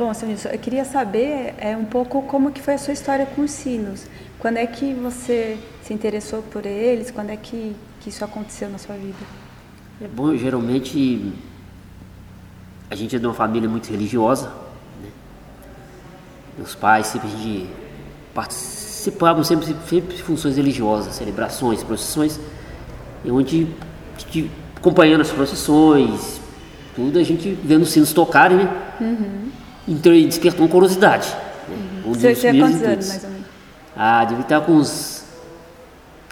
Bom, seu Nilson, eu queria saber é, um pouco como que foi a sua história com os sinos. Quando é que você se interessou por eles? Quando é que, que isso aconteceu na sua vida? É bom, geralmente a gente é de uma família muito religiosa. Né? Meus pais sempre a gente participavam sempre, sempre de funções religiosas, celebrações, procissões, e onde acompanhando as procissões, tudo, a gente vendo os sinos tocarem, né? Uhum. Então despertou uma curiosidade. Né? Um Você tinha quantos anos, mais ou menos? Ah, devia estar com uns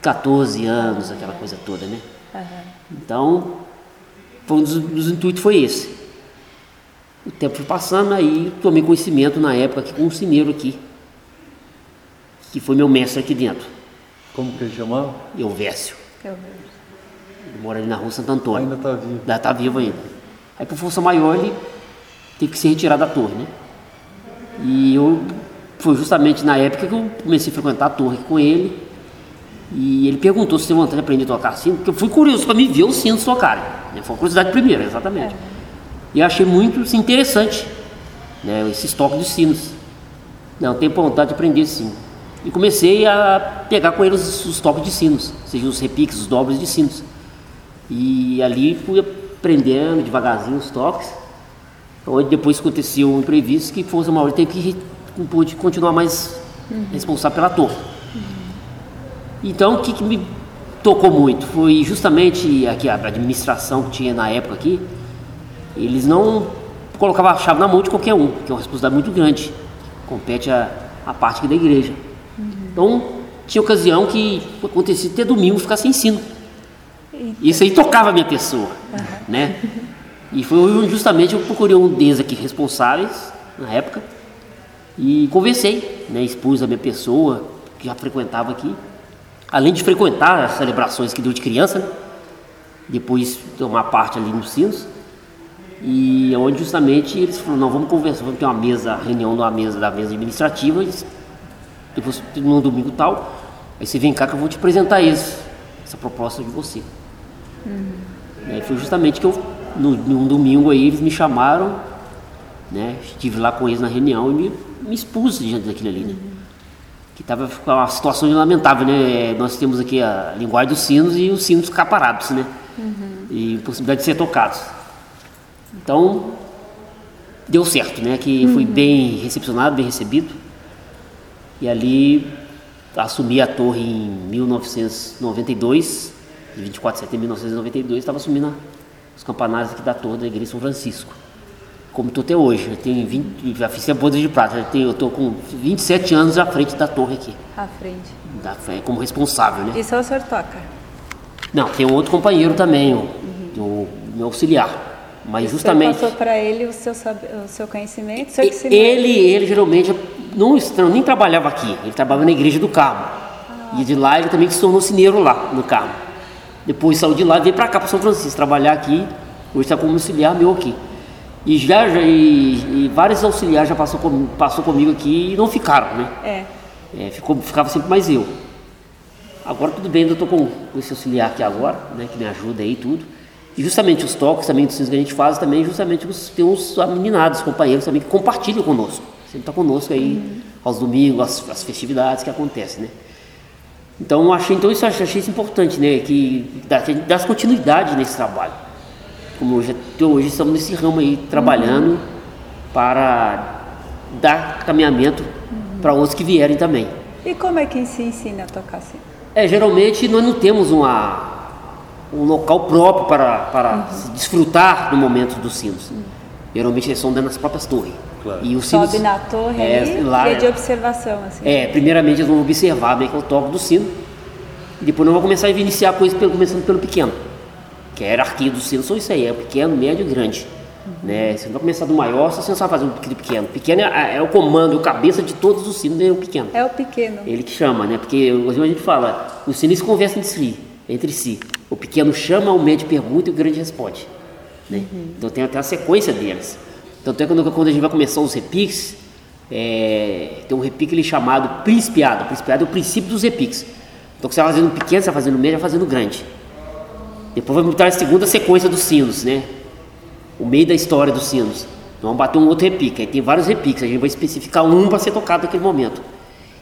14 anos, aquela coisa toda, né? Uhum. Então, um dos, dos intuitos foi esse. O tempo foi passando, aí tomei conhecimento na época aqui com um cineiro aqui, que foi meu mestre aqui dentro. Como que ele chamava? Elvésio. Elvésio. Ele mora ali na rua Santo Antônio. Ainda está vivo. Ainda está vivo ainda. Aí por força maior ele teve que se retirar da torre, né? E eu foi justamente na época que eu comecei a frequentar a torre com ele. E ele perguntou se tem vontade de aprender a tocar sino, porque eu fui curioso para me ver os sinos tocarem. Né? Foi uma curiosidade primeira, exatamente. É. E achei muito assim, interessante né, esses toques de sinos. Não, tenho vontade de aprender sim. E comecei a pegar com eles os, os toques de sinos, seja os repiques, os dobres de sinos. E ali fui aprendendo devagarzinho os toques. Onde depois aconteceu um imprevisto que Força Maurício teve que pude continuar mais uhum. responsável pela torre. Uhum. Então, o que, que, me tocou muito foi justamente aqui a administração que tinha na época aqui, eles não colocavam a chave na mão de qualquer um, que é uma responsabilidade muito grande, compete a, a parte da igreja. Uhum. Então, tinha ocasião que acontecia até domingo ficar sem ensino. Isso aí tocava a minha pessoa, né? E foi justamente eu procurei um deles aqui responsáveis na época e conversei, né, expus a minha pessoa, que já frequentava aqui. Além de frequentar as celebrações que deu de criança, né, depois tomar parte ali nos sinos. E onde justamente eles falaram, não, vamos conversar, vamos ter uma mesa, reunião numa mesa da mesa administrativa, depois no domingo tal, aí você vem cá que eu vou te apresentar esse, essa proposta de você. Uhum. E foi justamente que eu, no, num domingo aí, eles me chamaram, né? Estive lá com eles na reunião e me me expus diante daquilo ali, né? Que estava uma situação lamentável, né? Nós temos aqui a linguagem dos sinos e os sinos ficar parados, né? Uhum. E possibilidade de ser tocados. Então, deu certo, né? Que uhum. fui bem recepcionado, bem recebido. E ali assumi a torre em 1992, 24 de setembro de 1992, estava assumindo os campanários aqui da torre da igreja São Francisco como estou até hoje. Eu tenho 20, já fiz a boda de prata, eu, tenho, eu tô com 27 anos à frente da torre aqui. À frente. Da, como responsável, né? E só o senhor toca? Não, tem um outro companheiro também, o, uhum. o meu auxiliar. Mas e justamente. Você passou para ele o seu, o seu conhecimento? O seu ele, ele geralmente não, não, nem trabalhava aqui, ele trabalhava na igreja do Carmo. Ah. E de lá ele também se tornou cineiro lá no Carmo. Depois saiu de lá e veio para cá, para São Francisco, trabalhar aqui. Hoje está como auxiliar meu aqui. E, já, já e, e, vários auxiliares já passou, com, passou comigo aqui e não ficaram, né? É. é ficou, ficava sempre mais eu. Agora tudo bem, eu estou com, com, esse auxiliar aqui agora, né? Que me ajuda aí tudo. E justamente os toques também dos que a gente faz também, justamente os, tem uns meninados, companheiros também que compartilham conosco. Sempre está conosco aí uhum. aos domingos, as, as, festividades que acontecem, né? Então achei, então isso achei isso importante, né? Que dá, que dá continuidade nesse trabalho como hoje, hoje estamos nesse ramo aí trabalhando uhum. para dar caminhamento uhum. para outros que vierem também. E como é que se ensina a tocar assim? É, geralmente nós não temos uma, um local próprio para, para uhum. desfrutar do momento dos sinos. Geralmente eles são dentro das próprias torres. Claro. E os sinos, Sobe na torre é, lá, e é de observação. Assim. É, primeiramente eles vão observar bem que é o toque do sino. E depois nós vamos começar a iniciar a coisa começando pelo pequeno que é a hierarquia dos sinos são isso aí, é pequeno, médio e grande. Uhum. Né? Você não vai começar do maior se você não sabe fazer um pequeno. Pequeno é, é o comando, é o cabeça de todos os sinos, é o pequeno. É o pequeno. Ele que chama, né? Porque a gente fala, os sinos conversam entre si, entre si. O pequeno chama, o médio pergunta e o grande responde. Né? Uhum. Então tem até a sequência deles. Tanto é que quando, quando a gente vai começar os repiques, é, tem um repique ali chamado principiado. Principiado é o princípio dos repiques. Então você vai fazendo pequeno, você vai fazendo médio, vai fazendo grande. Depois vai mostrar a segunda sequência dos sinos, né? O meio da história dos sinos. vamos bater um outro repique. Aí tem vários repiques, a gente vai especificar um para ser tocado naquele momento.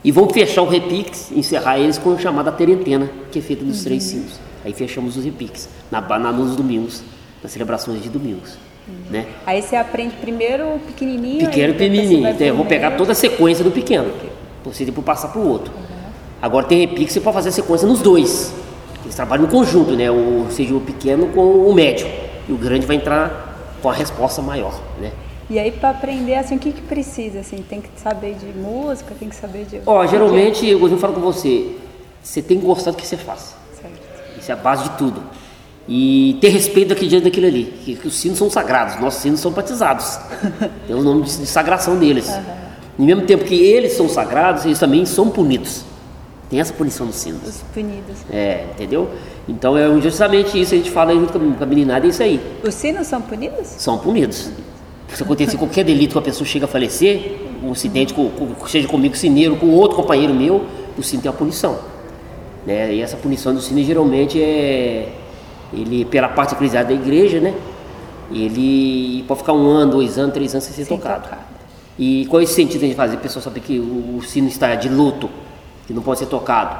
E vamos fechar o repique, encerrar eles com a chamada terentena, que é feita dos três sinos. Aí fechamos os repiques, na, na, nos domingos, nas celebrações de domingos. Né? Aí você aprende primeiro o pequenininho. Pequeno e pequenininho. Então, eu vou pegar toda a sequência do pequeno, você depois passar para o outro. Agora tem repique, você pode fazer a sequência nos dois. Eles trabalham em conjunto, né? O, ou seja, o pequeno com o médio. E o grande vai entrar com a resposta maior, né? E aí para aprender assim, o que que precisa assim? Tem que saber de música, tem que saber de Ó, o que geralmente, eu falar com você, você tem que gostar do que você faz. Certo. Isso é a base de tudo. E ter respeito daquele diante daquilo ali. Que, que os sinos são sagrados, nossos sinos são batizados. Tem o nome de, de sagração deles. No mesmo tempo que eles são sagrados, eles também são punidos. Tem essa punição dos sinos. Os punidos. É, entendeu? Então é justamente isso que a gente fala junto com a- a meninada, é isso aí. Os sinos são punidos? São punidos. Se acontecer qualquer delito que a pessoa chega a falecer, um acidente, com, com- seja comigo, sineiro, com outro companheiro meu, o sino tem uma punição. Né? E essa punição do sino geralmente é ele pela parte eclesiástica da igreja, né? Ele pode ficar um ano, dois anos, três anos sem ser Sem tocado. tocado. E qual é esse sentido de fazer a pessoa saber que o, o sino está de luto, que não pode ser tocado?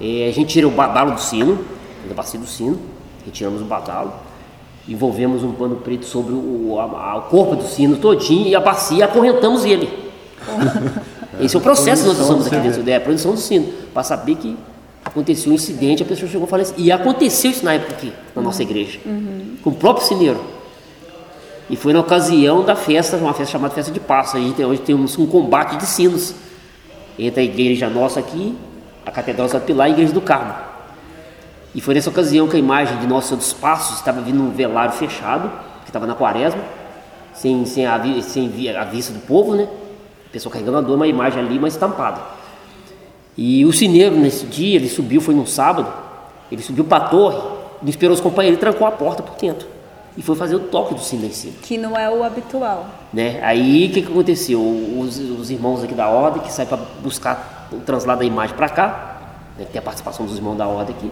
É, a gente tira o badalo do sino, da bacia do sino, retiramos o badalo, envolvemos um pano preto sobre o, a- o corpo do sino todinho e a bacia acorrentamos ele. Esse é o processo que nós usamos aqui dentro, é a punição do sino, para saber que aconteceu um incidente, a pessoa chegou a falecer. E aconteceu isso na época aqui, na nossa igreja, com o próprio sineiro. E foi na ocasião da festa, uma festa chamada Festa de Páscoa. A gente, hoje temos um combate de sinos entre a igreja nossa aqui, a Catedral São Pilar e a Igreja do Carmo. E foi nessa ocasião que a imagem de Nossa Senhora dos Passos estava vindo um velário fechado, que estava na quaresma, sem, sem, a, sem a vista do povo, né? A pessoa carregando a dor, uma imagem ali, mas estampada. E o sineiro, nesse dia, ele subiu, foi num sábado, ele subiu para a torre, não esperou os companheiros e trancou a porta por dentro. E foi fazer o toque do sino lá em cima. Que não é o habitual. Né? Aí o que, que aconteceu? Os, os irmãos aqui da ordem que saem para buscar o translado da imagem para cá, né? que tem a participação dos irmãos da ordem aqui,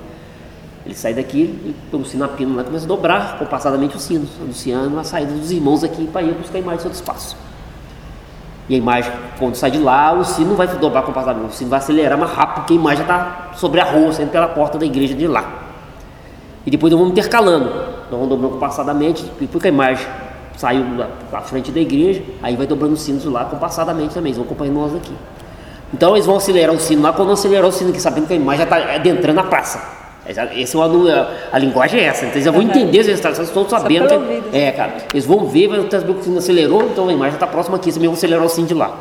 eles saem daqui e põem o sino a pino lá e começam a dobrar compassadamente os sinos, anunciando a saída dos irmãos aqui para ir buscar a imagem do Santo Espaço. E a imagem, quando sai de lá, o sino não vai dobrar compassadamente, o sino vai acelerar mais rápido, porque a imagem já está sobre a rua, saindo pela porta da igreja de lá. E depois nós vamos intercalando. Nós vamos dobrando compassadamente, depois que a imagem saiu da- frente da igreja, aí vai dobrando os sinos lá compassadamente também, eles vão acompanhando nós aqui. Então eles vão acelerar o sino lá, quando acelerar o sino aqui, sabendo que a imagem já está adentrando na praça. Essa, esse é uma, a, a linguagem é essa, então eles já vão entender, eles estão estão sabendo. que- ouvido. é, cara, eles vão ver, que o sino acelerou, então a imagem está próxima aqui, você mesmo vai acelerar o sino de lá.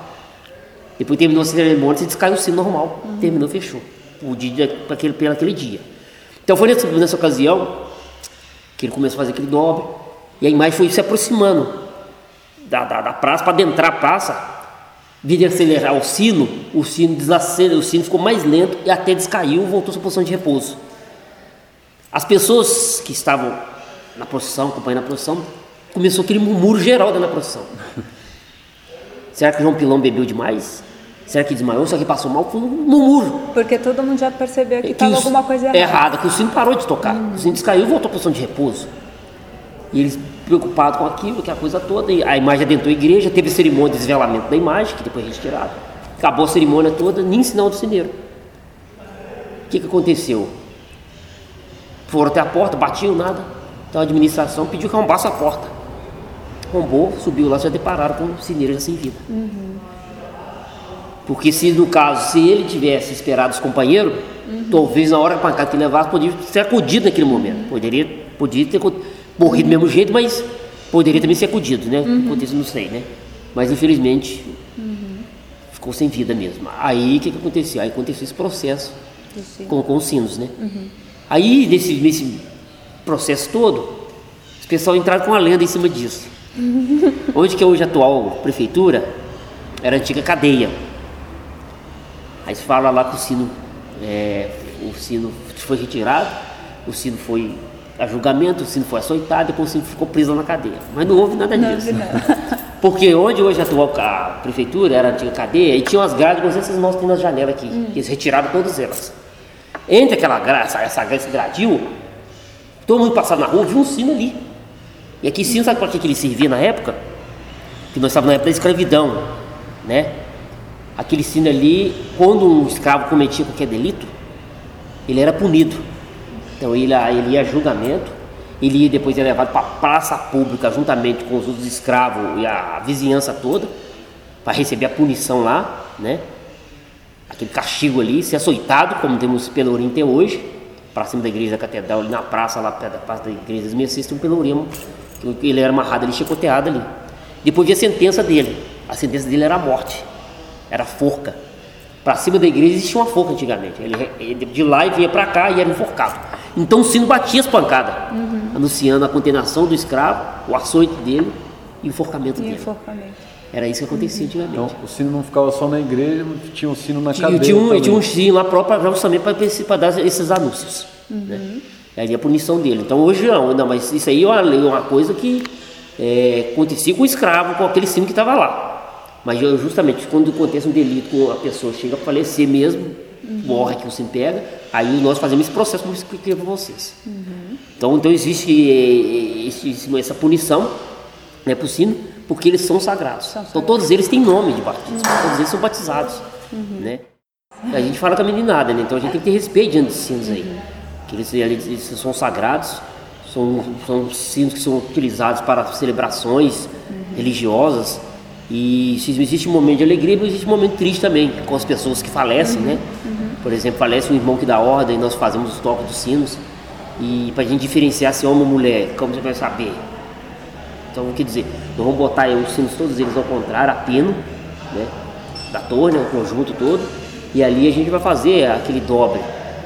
Depois terminou a cerimônia, você descaiu o sino normal. Terminou, fechou. O dia, para aquele, pelo aquele dia. Então foi nessa, nessa ocasião que ele começou a fazer aquele dobre. E a imagem foi se aproximando da, da, da praça, para adentrar a praça. Vira de acelerar o sino, o sino desacelera, o sino ficou mais lento e até descaiu, voltou à sua posição de repouso. As pessoas que estavam na procissão, acompanhando a procissão, começou aquele murmúrio geral dentro da procissão. Será que o João Pilão bebeu demais? Será que desmaiou? Será que passou mal? Foi um murmúrio. Porque todo mundo já percebeu que É estava alguma coisa é errada. errada, que o sino parou de tocar. O sino descaiu e voltou à posição de repouso. E eles preocupados com aquilo, que a coisa toda. E a imagem adentrou a igreja, teve cerimônia de desvelamento da imagem, que depois é retirada. Acabou a cerimônia toda, nem sinal do sineiro. O que, que aconteceu? Foram até a porta, batiam nada. Então a administração pediu que arrombasse a porta. Arrombou, subiu lá, já depararam com o sineiro já sem vida. Porque se no caso, se ele tivesse esperado os companheiros, talvez na hora que a pancada que levasse, poderia ser acudido naquele momento. Poderia, poderia ter morrido do mesmo jeito, mas poderia também ser acudido, né? Aconteceu, não sei, né? Mas infelizmente ficou sem vida mesmo. Aí o que, que aconteceu? Aí aconteceu esse processo com, com os sinos, né? Aí nesse, nesse processo todo, os pessoal entraram com uma lenda em cima disso. Onde que é hoje a atual prefeitura era a antiga cadeia. Aí se fala lá que o sino, é, o sino foi retirado, o sino foi a julgamento, o sino foi açoitado, depois o sino ficou preso na cadeia. Mas não houve nada Não, disso. Porque onde hoje atua a prefeitura, era a antiga cadeia, e tinha umas grades, como vocês mostram nas janelas aqui, que eles retiraram todas elas. Entre aquela grade, essa, esse gradil, todo mundo passava na rua, viu um sino ali. E aqui sino, sabe para que, ele servia na época? que nós estávamos na época da escravidão, né? Aquele sino ali, quando um escravo cometia qualquer delito, ele era punido. Então ele, ele ia a julgamento, ele ia depois ia levado para a praça pública juntamente com os outros escravos e a vizinhança toda para receber a punição lá, né? Aquele castigo ali, ser açoitado, como temos Pelourinho até hoje, para cima da igreja da catedral, ali na praça, lá perto da praça da igreja das Mercês, tem um Pelourinho, que ele era amarrado ali, chicoteado ali. Depois veio a sentença dele, a sentença dele era a morte, era forca. Para cima da igreja existia uma forca antigamente. Ele, ele de lá e vinha para cá e era enforcado. Então o sino batia as pancadas, uhum. anunciando a condenação do escravo, o açoite dele e o enforcamento e dele. Enforcamento. Era isso que acontecia uhum. antigamente. Então o sino não ficava só na igreja, tinha um sino na tinha, cadeia. Tinha um, tinha um sino lá próprio justamente para dar esses anúncios. Uhum. Né? Aí a punição dele. Então hoje não, não, mas isso aí é uma, uma coisa que é, acontecia com o escravo, com aquele sino que estava lá. Mas justamente quando acontece um delito com a pessoa chega a falecer mesmo, uhum. morre que o sino pega, aí nós fazemos esse processo como eu expliquei para vocês. Uhum. Então, então existe esse, essa punição né, para o sino porque eles são sagrados. São então todos eles têm nome de batismo, uhum. todos eles são batizados, uhum. né? A gente fala com a meninada, né? Então a gente tem que ter respeito diante dos sinos aí. Que eles, eles, são sagrados, são, são sinos que são utilizados para celebrações religiosas. E se existe um momento de alegria, existe um momento triste também, com as pessoas que falecem, né? Uhum. Uhum. Por exemplo, falece um irmão que dá ordem, nós fazemos os toques dos sinos. E para a gente diferenciar se é homem ou mulher, como você vai saber? Então, quer dizer, nós vamos botar os sinos todos eles ao contrário, a pino, né? Da torre, né? o conjunto todo. E ali a gente vai fazer aquele dobre.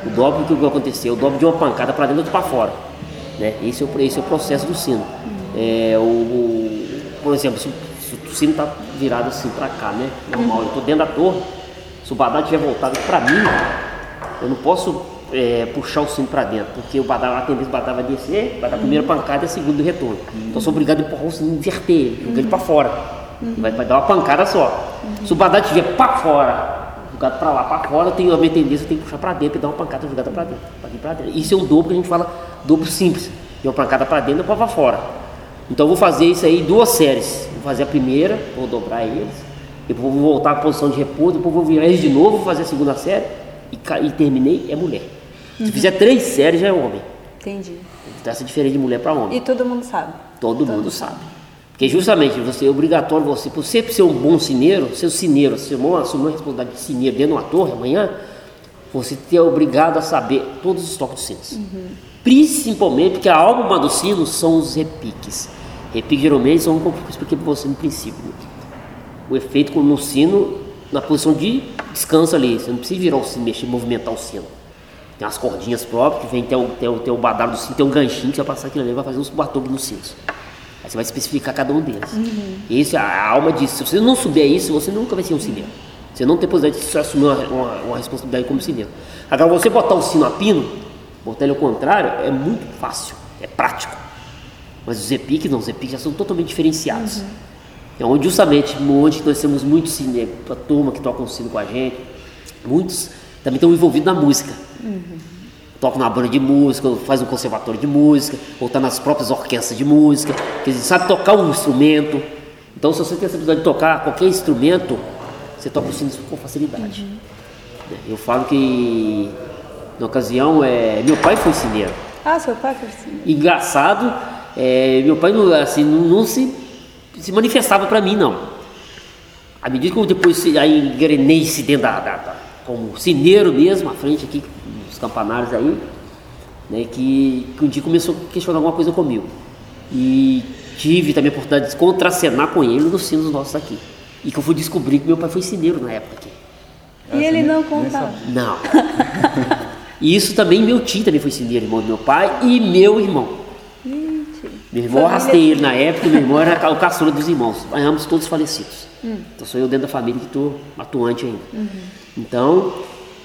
O dobre que vai acontecer? O dobre de uma pancada para dentro e para fora. Né? Esse, é o, esse é o processo do sino. É, o, o, por exemplo, se, se, o sino está virado assim para cá, né? Normal, eu estou dentro da torre. Se o badá estiver voltado para mim, eu não posso é, puxar o sino para dentro, porque o badá, a tendência do badá vai descer, vai dar a primeira pancada e a segunda retorno. Uhum. Então eu sou obrigado a empurrar o sino, inverter ele, jogar ele para fora. Uhum. Vai, vai, dar uma pancada só. Uhum. Se o badá estiver para fora, jogado para lá, para fora, tem a minha tendência, eu tenho que puxar para dentro e dar uma pancada jogada para dentro, para dentro. Isso é um dobro que a gente fala dobro simples. De uma pancada para dentro e para fora. Então eu vou fazer isso aí duas séries. Vou fazer a primeira, vou dobrar eles, depois vou voltar à posição de repouso, depois vou virar eles de novo, vou fazer a segunda série e, e terminei, é mulher. Uhum. Se fizer três séries já é homem. Entendi. Então essa diferença de mulher para homem. E todo mundo sabe. Todo, todo mundo sabe. sabe. Porque justamente você é obrigatório você, por você ser um bom cineiro, ser um cineiro, ser uma, assumir uma responsabilidade de cineiro dentro de uma torre amanhã, você é obrigado a saber todos os toques dos sinos. Uhum. Principalmente porque a alma dos sinos são os repiques. Repiques geralmente são como eu expliquei para você no princípio. O efeito no sino, na posição de descanso ali. Você não precisa virar o sino, mexer, movimentar o sino. Tem as cordinhas próprias, que vem tem o, tem o, tem o badalo do sino, tem um ganchinho que você vai passar aquilo ali vai fazer uns batuques nos sinos. Aí você vai especificar cada um deles. Uhum. Esse, a alma disso. Se você não souber isso, você nunca vai ser um cineiro. Você não tem possibilidade de assumir uma, uma, uma responsabilidade como cineiro. Agora, você botar o sino a pino, botar ele ao contrário, é muito fácil, é prático. Mas os EPIC não, os EPIC já são totalmente diferenciados. Uhum. É onde justamente, onde nós temos muitos cine, a turma que toca um sino com a gente, muitos também estão envolvidos na música. Uhum. Toca na banda de música, faz um conservatório de música, ou está nas próprias orquestras de música, quer dizer, sabe tocar um instrumento. Então, se você tem essa habilidade de tocar qualquer instrumento, você toca o sino com facilidade. Uhum. Eu falo que, na ocasião, é, meu pai foi cineiro. Ah, seu pai foi cineiro. Engraçado, é, meu pai não, assim, não, não se, se manifestava para mim, não. À medida que eu depois aí engrenei-se dentro da, da como cineiro mesmo, à frente aqui, nos campanários aí, né, que, que um dia começou a questionar alguma coisa comigo. E tive também a oportunidade de contracenar com ele nos sinos nossos aqui. E que eu fui descobrir que meu pai foi cineiro na época aqui. E ele não contava? Não. e isso também, meu tio também foi cineiro, irmão do meu pai, e meu irmão. Gente. Meu irmão, arrastei ele na época, meu irmão era o caçula dos irmãos, ambos todos falecidos. Hum. Então sou eu dentro da família que estou atuante ainda. Uhum. Então,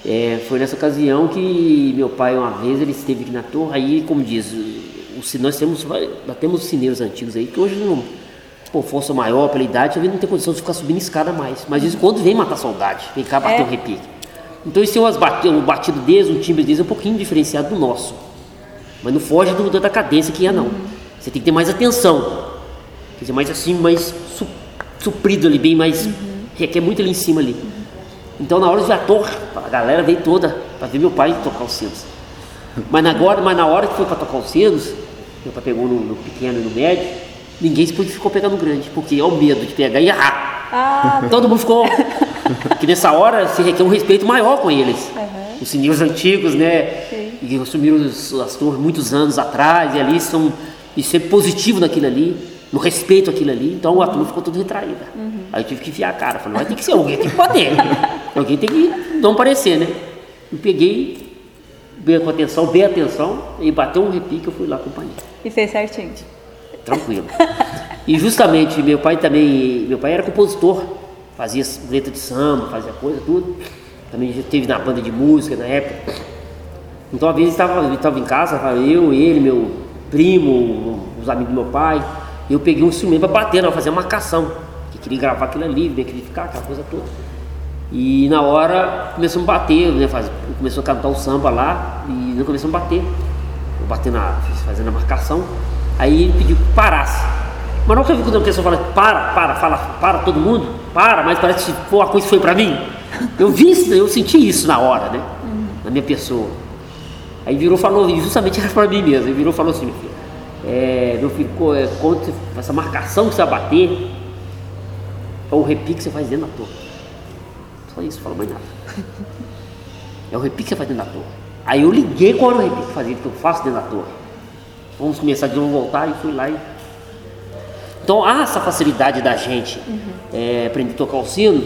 é, foi nessa ocasião que meu pai, uma vez, ele esteve aqui na torre, aí, como diz, o, nós temos, nós temos cineiros antigos aí que hoje não, por força maior, pela idade, ele não tem condição de ficar subindo escada mais. Mas isso quando vem matar saudade, vem cá bater é. um repique. Então esse é um batido, batido deles, um timbre deles é um pouquinho diferenciado do nosso. Mas não foge do, da cadência que é não. Uhum. Você tem que ter mais atenção. Quer dizer, mais assim, mais suprido ali, bem mais. requer muito ali em cima ali. Então na hora de ver a torre, a galera veio toda para ver meu pai tocar os sinos. Mas, agora, mas na hora que foi para tocar os sinos, meu pai pegou no, no pequeno e no médio, ninguém se ficou pegando no grande, porque é o medo de pegar e errar. Ah, Todo mundo ficou. que nessa hora se requer um respeito maior com eles. Uhum. Os sininhos antigos, né? Sim. E assumiram as torres muitos anos atrás, e ali são. E sempre positivo naquilo ali, no respeito àquilo ali, então a turma ficou toda retraída. Aí eu tive que enfiar a cara, falei, vai ter que ser alguém, tem que bater. alguém tem que não parecer, né? Eu peguei, bem com atenção, bem atenção, e bateu um repique, eu fui lá acompanhar e fez certinho. tranquilo. E justamente meu pai também, meu pai era compositor, fazia letra de samba, fazia coisa, tudo. Também já esteve na banda de música na época. Então, uma vez estava, ele estava em casa, eu, ele, meu primo, os amigos do meu pai. E eu peguei um instrumento para bater, não, fazer uma marcação. Que queria gravar aquilo ali, verificar aquela coisa toda. E na hora começamos a bater, né? Faz, começou a cantar o samba lá e nós começamos a bater. Eu bati na, fazendo a marcação. Aí ele pediu que parasse. Mas eu vi quando a pessoa fala, para, para, fala, para todo mundo, para, mas parece que pô, a coisa foi pra mim. Eu vi isso, eu senti isso na hora, né? Na minha pessoa. Aí virou e falou, justamente era pra mim mesmo. Ele virou e falou assim, meu filho, é, filho, co- é, você- essa marcação que você vai bater, é o repique que você faz dentro da torre. Só isso, falou mais nada. É o repique que você faz dentro da torre. Aí eu liguei qual era o repique que fazia, que eu faço dentro da torre. Vamos começar de novo voltar e fui lá e. Então há essa facilidade da gente é, aprender a tocar o sino.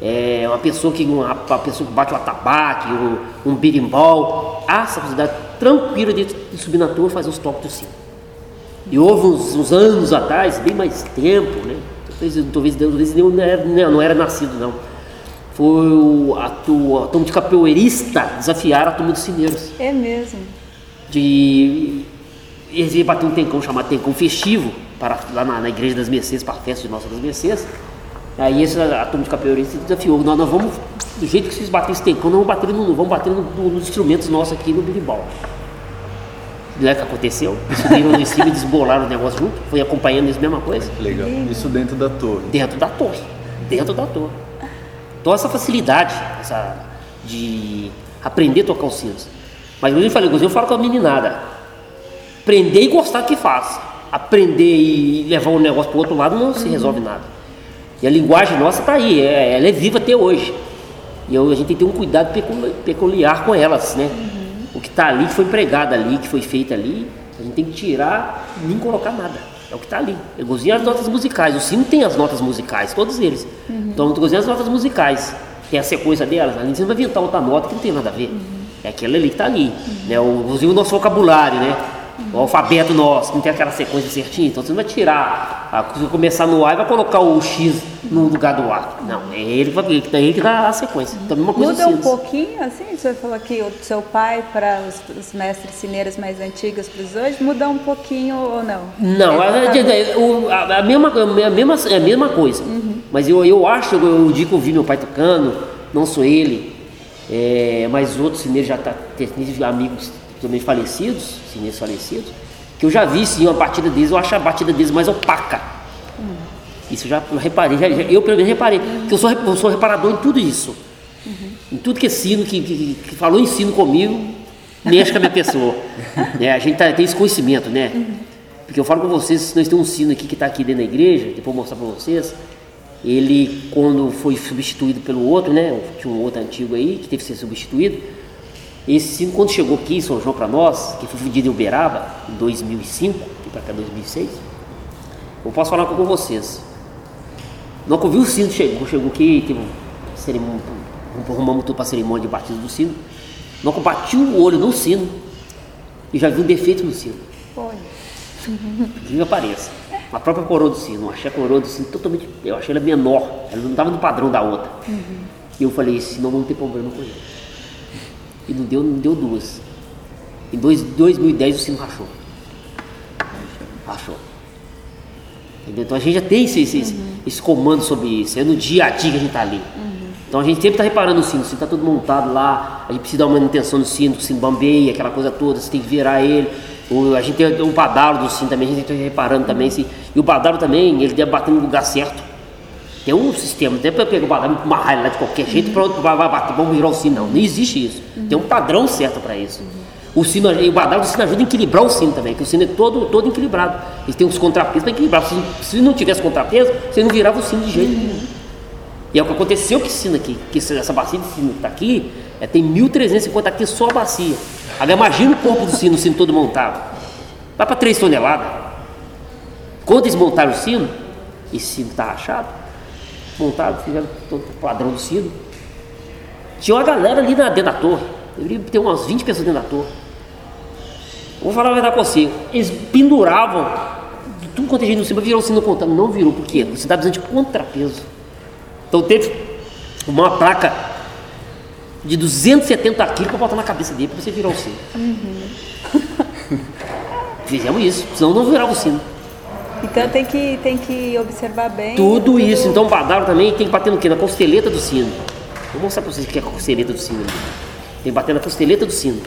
É, uma pessoa que uma, uma pessoa que bate o atabaque, um, um birimbau, há essa facilidade tranquila de, de subir na torre e fazer os toques do sino. E houve uns, uns anos atrás, bem mais tempo, né? Talvez, talvez, talvez eu não era, não, não era nascido, não. Foi o, a, tu- a turma de capoeirista desafiar a turma dos cineiros. É mesmo. De. Eles iam bater um tencão chamado Tencão Festivo, para, lá na, na Igreja das Mercês, para a festa de Nossa das Mercês. Aí essa, a turma de capoeirista desafiou, nós, nós vamos, do jeito que vocês baterem esse tencão, nós vamos bater, no, vamos bater no- no- nos instrumentos nossos aqui no birimbau. Não é o que aconteceu? Eles subiram lá em cima e desbolaram o negócio junto, foi acompanhando isso, mesma coisa Legal. Isso dentro da torre. dentro da torre, dentro da torre. Então essa facilidade essa de aprender a tocar os sinos. Mas como eu falei, eu falo com a meninada, aprender e gostar do que faz. Aprender e levar um negócio para o outro lado não se resolve nada. E a linguagem nossa está aí, é- ela é viva até hoje. E eu- a gente tem que ter um cuidado pecul- peculiar com elas, né? O que está ali, que foi empregado ali, que foi feito ali, a gente tem que tirar e nem colocar nada. É o que está ali. Eu cozinho as notas musicais. O sino tem as notas musicais, todos eles. Então eu cozinho as notas musicais. Tem a sequência delas. Ali você não vai inventar outra nota que não tem nada a ver. É aquela ali que está ali. Né? O, inclusive o nosso vocabulário, né? O alfabeto nosso, não tem aquela sequência certinha. Então você não vai tirar, a, se começar no A e vai colocar o X no lugar do A. Não, é ele, é ele que dá a sequência. Então, coisa Muda um pouquinho, assim, senhor falou que o seu pai para os, os mestres cineiros mais antigos para os hoje, muda um pouquinho ou não? Não, É a, a- o- a- a mesma, a, mesma, é a mesma coisa. Mas eu, eu acho, eu, o dia que eu vi meu pai tocando, não sou ele, é, mas outros cineiros já tá, amigos também falecidos, cineiros falecidos, que eu já vi sim uma batida deles, eu acho a batida deles mais opaca. Isso eu já reparei, já- eu pelo menos reparei, porque eu sou, eu sou reparador em tudo isso. Em tudo que é sino, que, que, que falou em sino comigo, mexe com a minha pessoa. né? A gente tá- tem esse conhecimento, né? Porque eu falo com vocês, nós temos um sino aqui que está aqui dentro da igreja, depois eu vou mostrar para vocês. Ele, quando foi substituído pelo outro, né? Tinha um outro antigo aí, que teve que ser substituído. Esse sino, quando chegou aqui em São João para nós, que foi fundido em Uberaba, em 2005, e para cá 2006, eu posso falar com vocês. Não que eu vi o sino chegou, chegou aqui, teve um cerimônia, arrumamos tudo para a cerimônia de batismo do sino. Não que eu bati o olho no sino e já vi um defeito no sino. Olha, Incrível apareça. A própria coroa do sino, eu achei a coroa do sino totalmente. Eu achei ela menor, ela não estava no padrão da outra. E eu falei, senão vamos ter problema com ele. E não deu, não deu duas. Em dois, 2010 o sino rachou. Rachou. Entendeu? Então a gente já tem esse, esse, esse comando sobre isso, é no dia a dia que a gente está ali. Então a gente sempre está reparando o sino, o sino está todo montado lá, a gente precisa dar uma manutenção no sino, o sino bambeia, aquela coisa toda, você tem que virar ele. O, a gente tem um badalo do sino também, a gente está reparando também. Se, e o badalo também, ele deve bater no lugar certo. Tem um sistema, não é para pegar o badalo e amarrar ele lá de qualquer jeito, pronto, vai, bater, vamos virar o sino, não. Não existe isso. Tem um padrão certo para isso. O sino, o badalo do sino ajuda a equilibrar o sino também, que o sino é todo, todo equilibrado. Ele tem uns contrapesos para equilibrar. Se, se não tivesse contrapeso, você não virava o sino de jeito nenhum. E é o que aconteceu com esse sino aqui, que essa bacia de sino que está aqui, é, tem 1.350 aqui só a bacia. Agora imagina o corpo do sino, o sino todo montado. Vai para 3 toneladas. Quando eles montaram o sino, esse sino está rachado, montado, fizeram todo o padrão do sino. Tinha uma galera ali na, dentro da torre. Deveria ter umas 20 pessoas dentro da torre. Vou falar a verdade com você. Eles penduravam de tudo quanto é gente no cima, virou o sino contando. Não virou, por quê? Você está precisando de contrapeso. Então teve uma placa de 270 quilos para botar na cabeça dele para você virar o sino. Uhum. Fizemos isso, senão não virava o sino. Então tem que, tem que observar bem. Tudo, isso. Então o badalo também tem que bater no quê? Na costeleta do sino. Vou mostrar para vocês o que é a costeleta do sino. Tem que bater na costeleta do sino.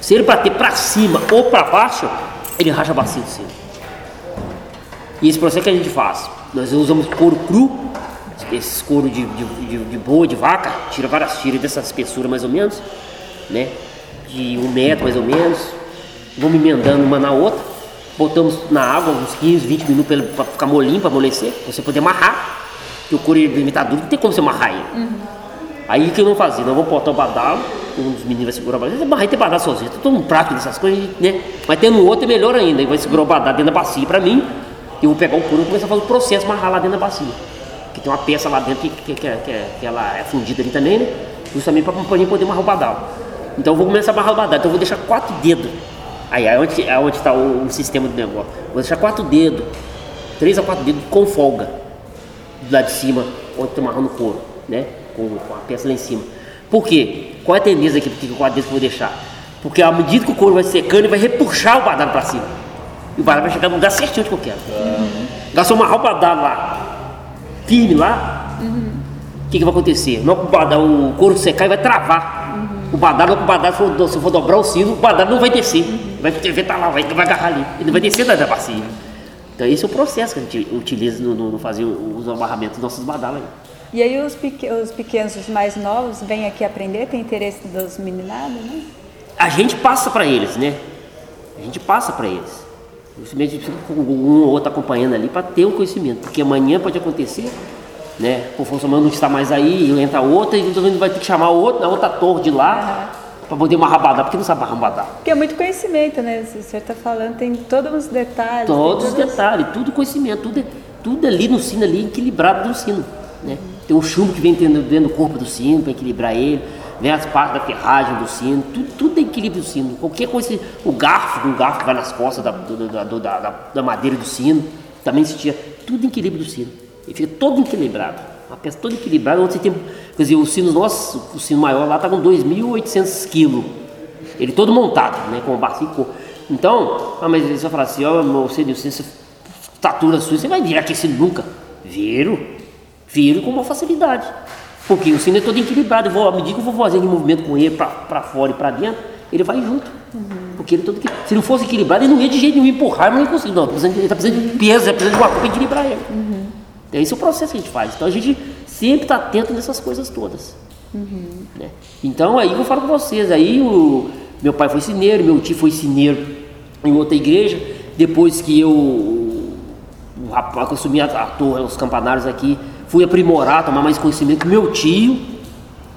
Se ele bater para cima ou para baixo, ele racha a bacia do sino. E esse processo que a gente faz. Nós usamos couro cru, esses couro de, de, de, de boa, de vaca, tira várias tiras dessa espessura mais ou menos, né? De um metro mais ou menos. Vamos emendando uma na outra botamos na água uns 15, 20 minutos para ficar molinho, para amolecer, pra você poder amarrar. Porque o couro ele tá duro, não tem como você amarrar ele. Uhum. Aí o que eu não fazia? Não vou botar o badalo, um dos meninos vai segurar o badalo. Amarrar tem badalo sozinho, tô todo um prato dessas coisas, né? Mas tendo outro é melhor ainda. Ele vai segurar o badalo dentro da bacia para mim, e eu vou pegar o couro e começar a fazer o processo, amarrar lá dentro da bacia. Que tem uma peça lá dentro que, que, que, que, que ela é fundida ali também, né? Justamente para poder amarrar o badalo. Então eu vou começar a amarrar o badalo. Então eu vou deixar quatro dedos Aí é onde é onde está o, o, sistema do negócio. Vou deixar quatro dedos, três a quatro dedos com folga do lado de cima, onde está amarrando o couro, né? Com, com, a peça lá em cima. Por quê? Qual é a tendência aqui porque quatro dedos que eu vou deixar? Porque à medida que o couro vai secando, ele vai repuxar o badalo para cima. E o badalo vai chegar no lugar certinho onde eu quero. Uhum. Se eu amarrar o badalo lá, firme lá, o uhum. que, que vai acontecer? Não, o, badalo, o couro secar e vai travar. O badalo, o badalo, se eu for dobrar o sino, o badalo não vai descer. Vai estar lá, vai, vai agarrar ali. Ele vai descer da, da bacia. Então esse é o processo que a gente utiliza no, no, no fazer os amarramentos dos nossos badalas. E aí os, pequ os pequenos, os mais novos, vêm aqui aprender, tem interesse dos meninados, né? A gente passa para eles, né? A gente passa para eles. Com um ou outro acompanhando ali para ter o conhecimento. Porque amanhã pode acontecer, né? O funcionário não está mais aí, entra outra, e então vai ter que chamar o outro, na outra torre de lá. Uhum para poder uma rabada, porque não sabe rabadar. Porque é muito conhecimento, né? O senhor está falando, tem todos os detalhes. Todos os detalhes, tudo conhecimento, tudo, tudo ali no sino, ali equilibrado no sino. Né? Tem um chumbo que vem dentro, dentro do corpo do sino para equilibrar ele, vem as partes da ferragem do sino, tudo, tudo é equilíbrio do sino. Qualquer coisa, o garfo, um garfo que vai nas costas da, da, da, da, madeira do sino, também se tira, tudo em equilíbrio do sino. Ele fica todo equilibrado. Uma peça toda equilibrada, onde você tem. Quer dizer, o sino nosso, o sino maior lá está com 2.800 quilos. Ele todo montado, né? Com o e Então, ah, mas eles vão falar assim, ó, oh, você, você, essa estatura sua, você vai virar sino nunca. Viro. Viro com uma facilidade. Porque o sino é todo equilibrado. Eu vou, à medida que eu vou fazendo movimento com ele para fora e para dentro, ele vai junto. Uhum. Porque ele todo Se não fosse equilibrado, ele não ia de jeito nenhum empurrar, mas não ia conseguir. Não, ele está precisando de peso, ele precisa de uma coisa para equilibrar ele. Uhum. Esse é o processo que a gente faz. Então a gente sempre está atento nessas coisas todas. Uhum. Né? Então aí eu falo com vocês, aí o meu pai foi cineiro, meu tio foi cineiro em outra igreja. Depois que eu, o rapaz assumi a, a torre, os campanários aqui, fui aprimorar, tomar mais conhecimento com meu tio,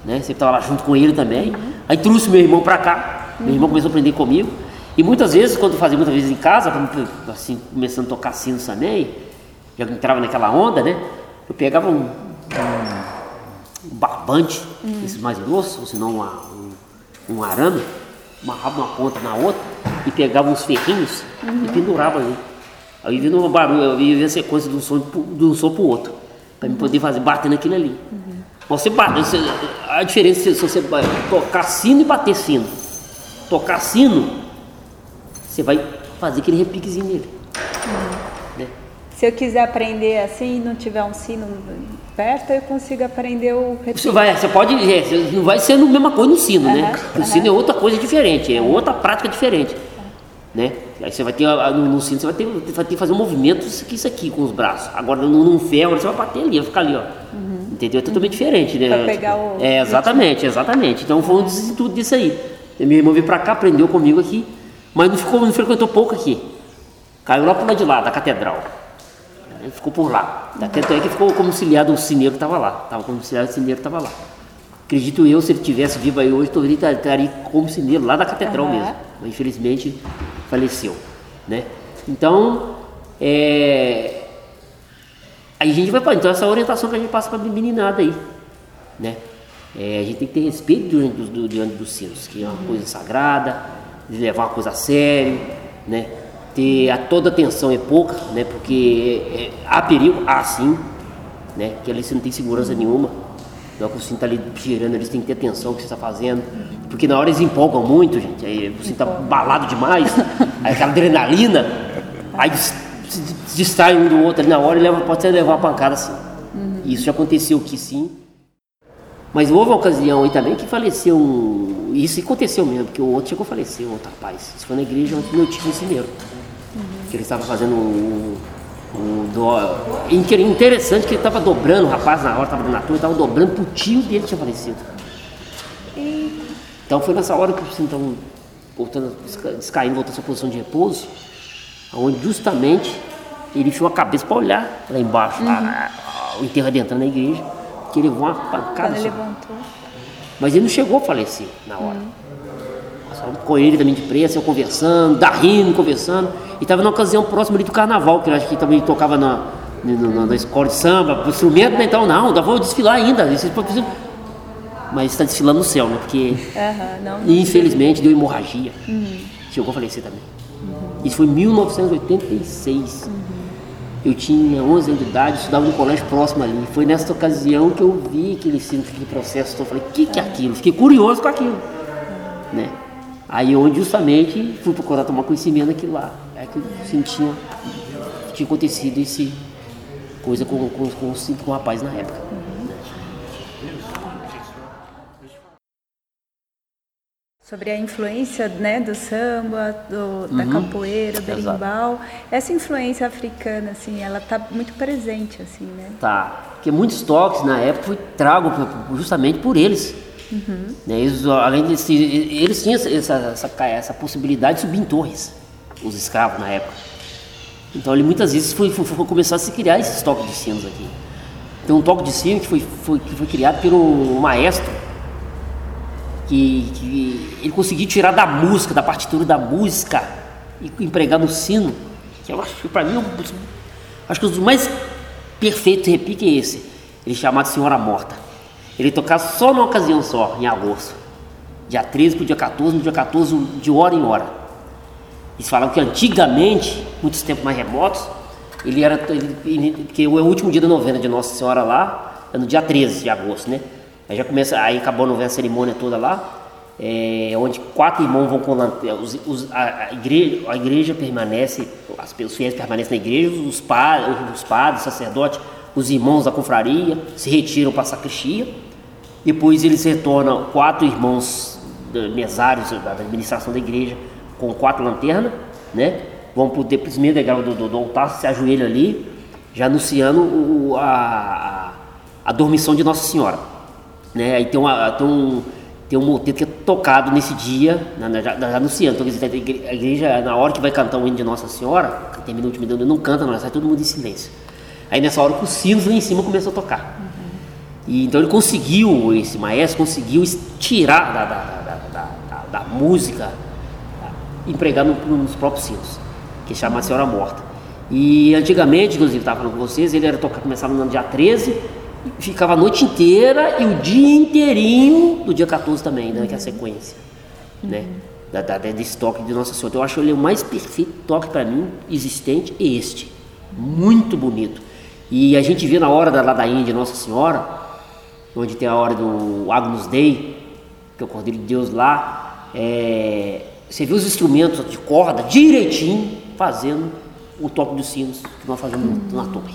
né? Sempre estava lá junto com ele também. Uhum. Aí trouxe meu irmão para cá, meu irmão começou a aprender comigo. E muitas vezes, quando eu fazia muitas vezes em casa, assim, começando a tocar sino também, já entrava naquela onda, né? Eu pegava um, um, barbante, uhum. esses mais grossos, ou senão uma, um, um arame, amarrava uma ponta na outra e pegava uns ferrinhos uhum. e pendurava ali. Aí vinha um barulho, eu ia a sequência de um som de um som pro outro, para uhum. poder fazer, bater naquilo ali. Uhum. Você você, a diferença é se você tocar sino e bater sino. Tocar sino, você vai fazer aquele repiquezinho nele. Uhum. Se eu quiser aprender assim e não tiver um sino perto, eu consigo aprender o Você, vai, você pode, é, não vai ser a mesma coisa no sino, uhum, né? O uhum. sino é outra coisa diferente, é outra prática diferente, né? Aí você vai ter, no, no sino, você vai ter, vai ter que fazer um movimento isso aqui, isso aqui com os braços. Agora, num, ferro, você vai bater ali, vai ficar ali, ó. Uhum. Entendeu? É totalmente diferente, né? Pra pegar o... É, exatamente, exatamente. Então foi um desestudo disso aí. Meu irmão veio pra cá, aprendeu comigo aqui, mas não, ficou, não frequentou pouco aqui. Caiu lá pro lado de lá, da catedral. Ele ficou por lá. Tanto é que ficou como auxiliar do cineiro que estava lá. Estava como auxiliar do cineiro que estava lá. Acredito eu, se ele tivesse vivo aí hoje, talvez estaria como cineiro lá da catedral uhum. mesmo. Mas infelizmente faleceu. Né? Então, é... aí a gente vai para então essa orientação que a gente passa para a meninada aí. Né? É, a gente tem que ter respeito diante dos, diante dos sinos, que é uma coisa sagrada, de levar uma coisa a sério, né? Ter a toda atenção é pouca, né? Porque é, há perigo, há sim, né? Que ali você não tem segurança nenhuma. Na hora que o cinto está ali girando, eles têm que ter atenção no que você está fazendo. Porque na hora eles empolgam muito, gente. Aí o cinto está balado demais, aí aquela adrenalina, aí se distrai um do outro ali na hora e leva, pode até levar uma pancada assim. Uhum. Isso já aconteceu aqui sim. Mas houve uma ocasião aí também que faleceu um. Isso aconteceu mesmo, porque o outro chegou a falecer, o outro rapaz. Isso foi na igreja onde meu tio ensineiro que ele estava fazendo um, um do... interessante que ele estava dobrando, o rapaz na hora estava na turma, estava dobrando pro tio dele tinha falecido. E... Então foi nessa hora que assim, então, voltando, descaindo, voltando à sua posição de repouso, onde justamente ele enfiou a cabeça para olhar lá embaixo, uhum. lá, o enterro adentrando na igreja, que ele levou uma pancada. Quando ele levantou. Mas ele não chegou a falecer na hora. Uhum com ele também de preço, eu conversando, da rindo, conversando. E estava na ocasião próxima ali do carnaval, que eu acho que também tocava na, na, na escola de samba, instrumento, né? Então, não, ainda vou desfilar ainda. Mas está desfilando no céu, né? Porque uhum, não, não infelizmente deu hemorragia. Uhum. Chegou a falecer também. Uhum. Isso foi em 1986. Uhum. Eu tinha 11 anos de idade, estudava no colégio próximo ali. Foi nessa ocasião que eu vi aquele, aquele processo. Então eu falei, o que, que é aquilo? Fiquei curioso com aquilo. Né? Aí onde justamente fui procurar tomar conhecimento daquilo lá. É que eu sentia tinha acontecido esse coisa com, com, com, com o rapaz na época. Sobre a influência né, do samba, do, da uhum. capoeira, do berimbau. Essa influência africana, assim, ela está muito presente, assim, né? Tá. Porque muitos toques na época foi trago justamente por eles. Uhum. Eles, além de eles tinham essa, essa, essa, possibilidade de subir em torres, os escravos na época. Então ele muitas vezes foi, foi, foi começar a se criar esses toques de sinos aqui. Tem um toque de sino que foi, foi, que foi criado pelo maestro, que, que ele conseguiu tirar da música, da partitura da música, e empregar no sino, que eu acho que para mim, eu, acho que dos mais perfeitos repique é esse. Ele é chamado Senhora Morta. Ele tocava só numa ocasião só, em agosto. Dia 13 para o dia 14, no dia 14 de hora em hora. Eles falavam que antigamente, muitos tempos mais remotos, ele era. Ele, porque o último dia da novena de Nossa Senhora lá é no dia 13 de agosto, né? Aí já começa, aí acabou a novena, a cerimônia toda lá, é, onde quatro irmãos vão com os, os, a, a, igreja, a igreja permanece, as, os fiéis permanecem na igreja, os, os padres, os sacerdotes os irmãos da confraria se retiram para a sacristia, depois eles retornam, quatro irmãos mesários da administração da igreja, com quatro lanternas, né? Vão para o primeiro degrau do, do, do, altar, se ajoelham ali, já anunciando o, a, a, dormição de Nossa Senhora. Né? Aí tem, uma, tem um tem um moteto que é tocado nesse dia, já, já anunciando. Então, a igreja, na hora que vai cantar o hino de Nossa Senhora, que termina o último não canta, não, sai todo mundo em silêncio. Aí nessa hora os sinos lá em cima começou a tocar. Uhum. E então ele conseguiu, esse maestro conseguiu tirar da, da, da, da, música, empregar no, nos próprios sinos, que chama a Senhora Morta. E antigamente, inclusive, estava falando com vocês, ele era tocar, começava no dia 13, ficava a noite inteira e o dia inteirinho do dia 14 também, né, que é a sequência, uhum. né? Da, da, desse toque de Nossa Senhora. Então, eu acho ele o mais perfeito toque para mim existente, este. Muito bonito. E a gente vê na hora da ladainha de Nossa Senhora, onde tem a hora do Agnus Dei, que é o Cordeiro de Deus lá, é, você vê os instrumentos de corda direitinho fazendo o toque dos sinos que nós fazemos na torre.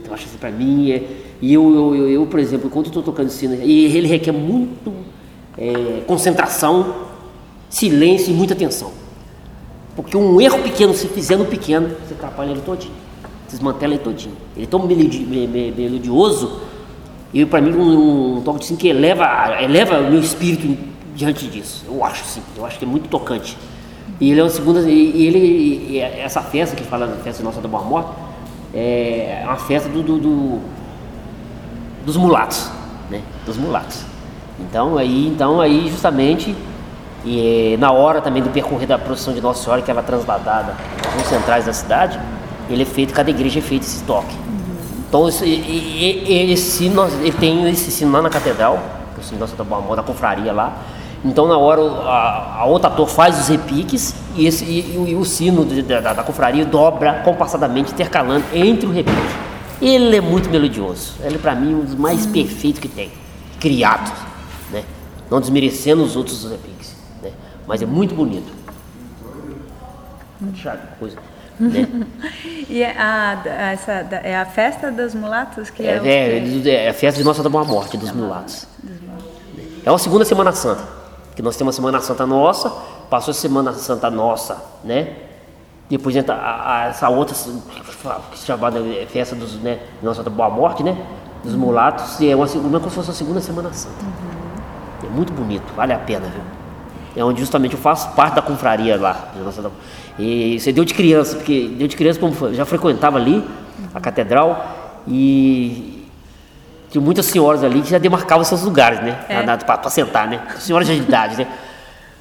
Então, acho assim, para mim, é, e eu, eu, eu, eu, por exemplo, quando estou tocando sino, e ele requer muito é, concentração, silêncio e muita atenção. Porque um erro pequeno, se fizer no pequeno, você atrapalha ele todinho. Desmantela ele todinho. Ele é tão melodi- me- me- melodioso, e para mim um, um toque de que eleva, eleva o meu espírito diante disso. Eu acho sim, eu acho que é muito tocante. E ele é uma segunda. E ele, e essa festa que fala, festa Nossa da Boa Morte, é uma festa do- do- do dos mulatos, né? Dos mulatos. Então aí, então aí justamente e eh, na hora também do percorrer da procissão de Nossa Senhora que ela é transladada nos centrais da cidade, ele é feito, cada igreja é feito esse toque. Então esse, e- e- esse sino, nós- ele tem esse sino lá na catedral, que é o sino Nossa da Boa Morte, da confraria lá. Então na hora o- a, a outra ator faz os repiques e, esse, e, o- e o sino de- da, da, da confraria dobra compassadamente, intercalando entre o repique. Ele é muito melodioso. Ele, para mim, é um dos mais perfeitos que tem. Criado, né? Não desmerecendo os outros repiques, né? Mas é muito bonito. Chato, coisa. Né? E é a, essa, é a festa dos mulatos que é, É, o é, é a festa de Nossa da Boa Morte, dos mulatos. É uma segunda Semana Santa. Que nós temos a Semana Santa nossa, passou a Semana Santa nossa, né? Depois entra a- a- essa outra que se chama de festa dos, né, Nossa da Boa Morte, né? Dos mulatos, e é uma segunda, como se fosse a segunda Semana Santa. É muito bonito, vale a pena, viu? É onde justamente eu faço parte da confraria lá. E você deu de criança, porque deu de criança, como já frequentava ali a catedral e tinha muitas senhoras ali que já demarcavam seus lugares, né? É. Para sentar, né? Senhoras de idade, né?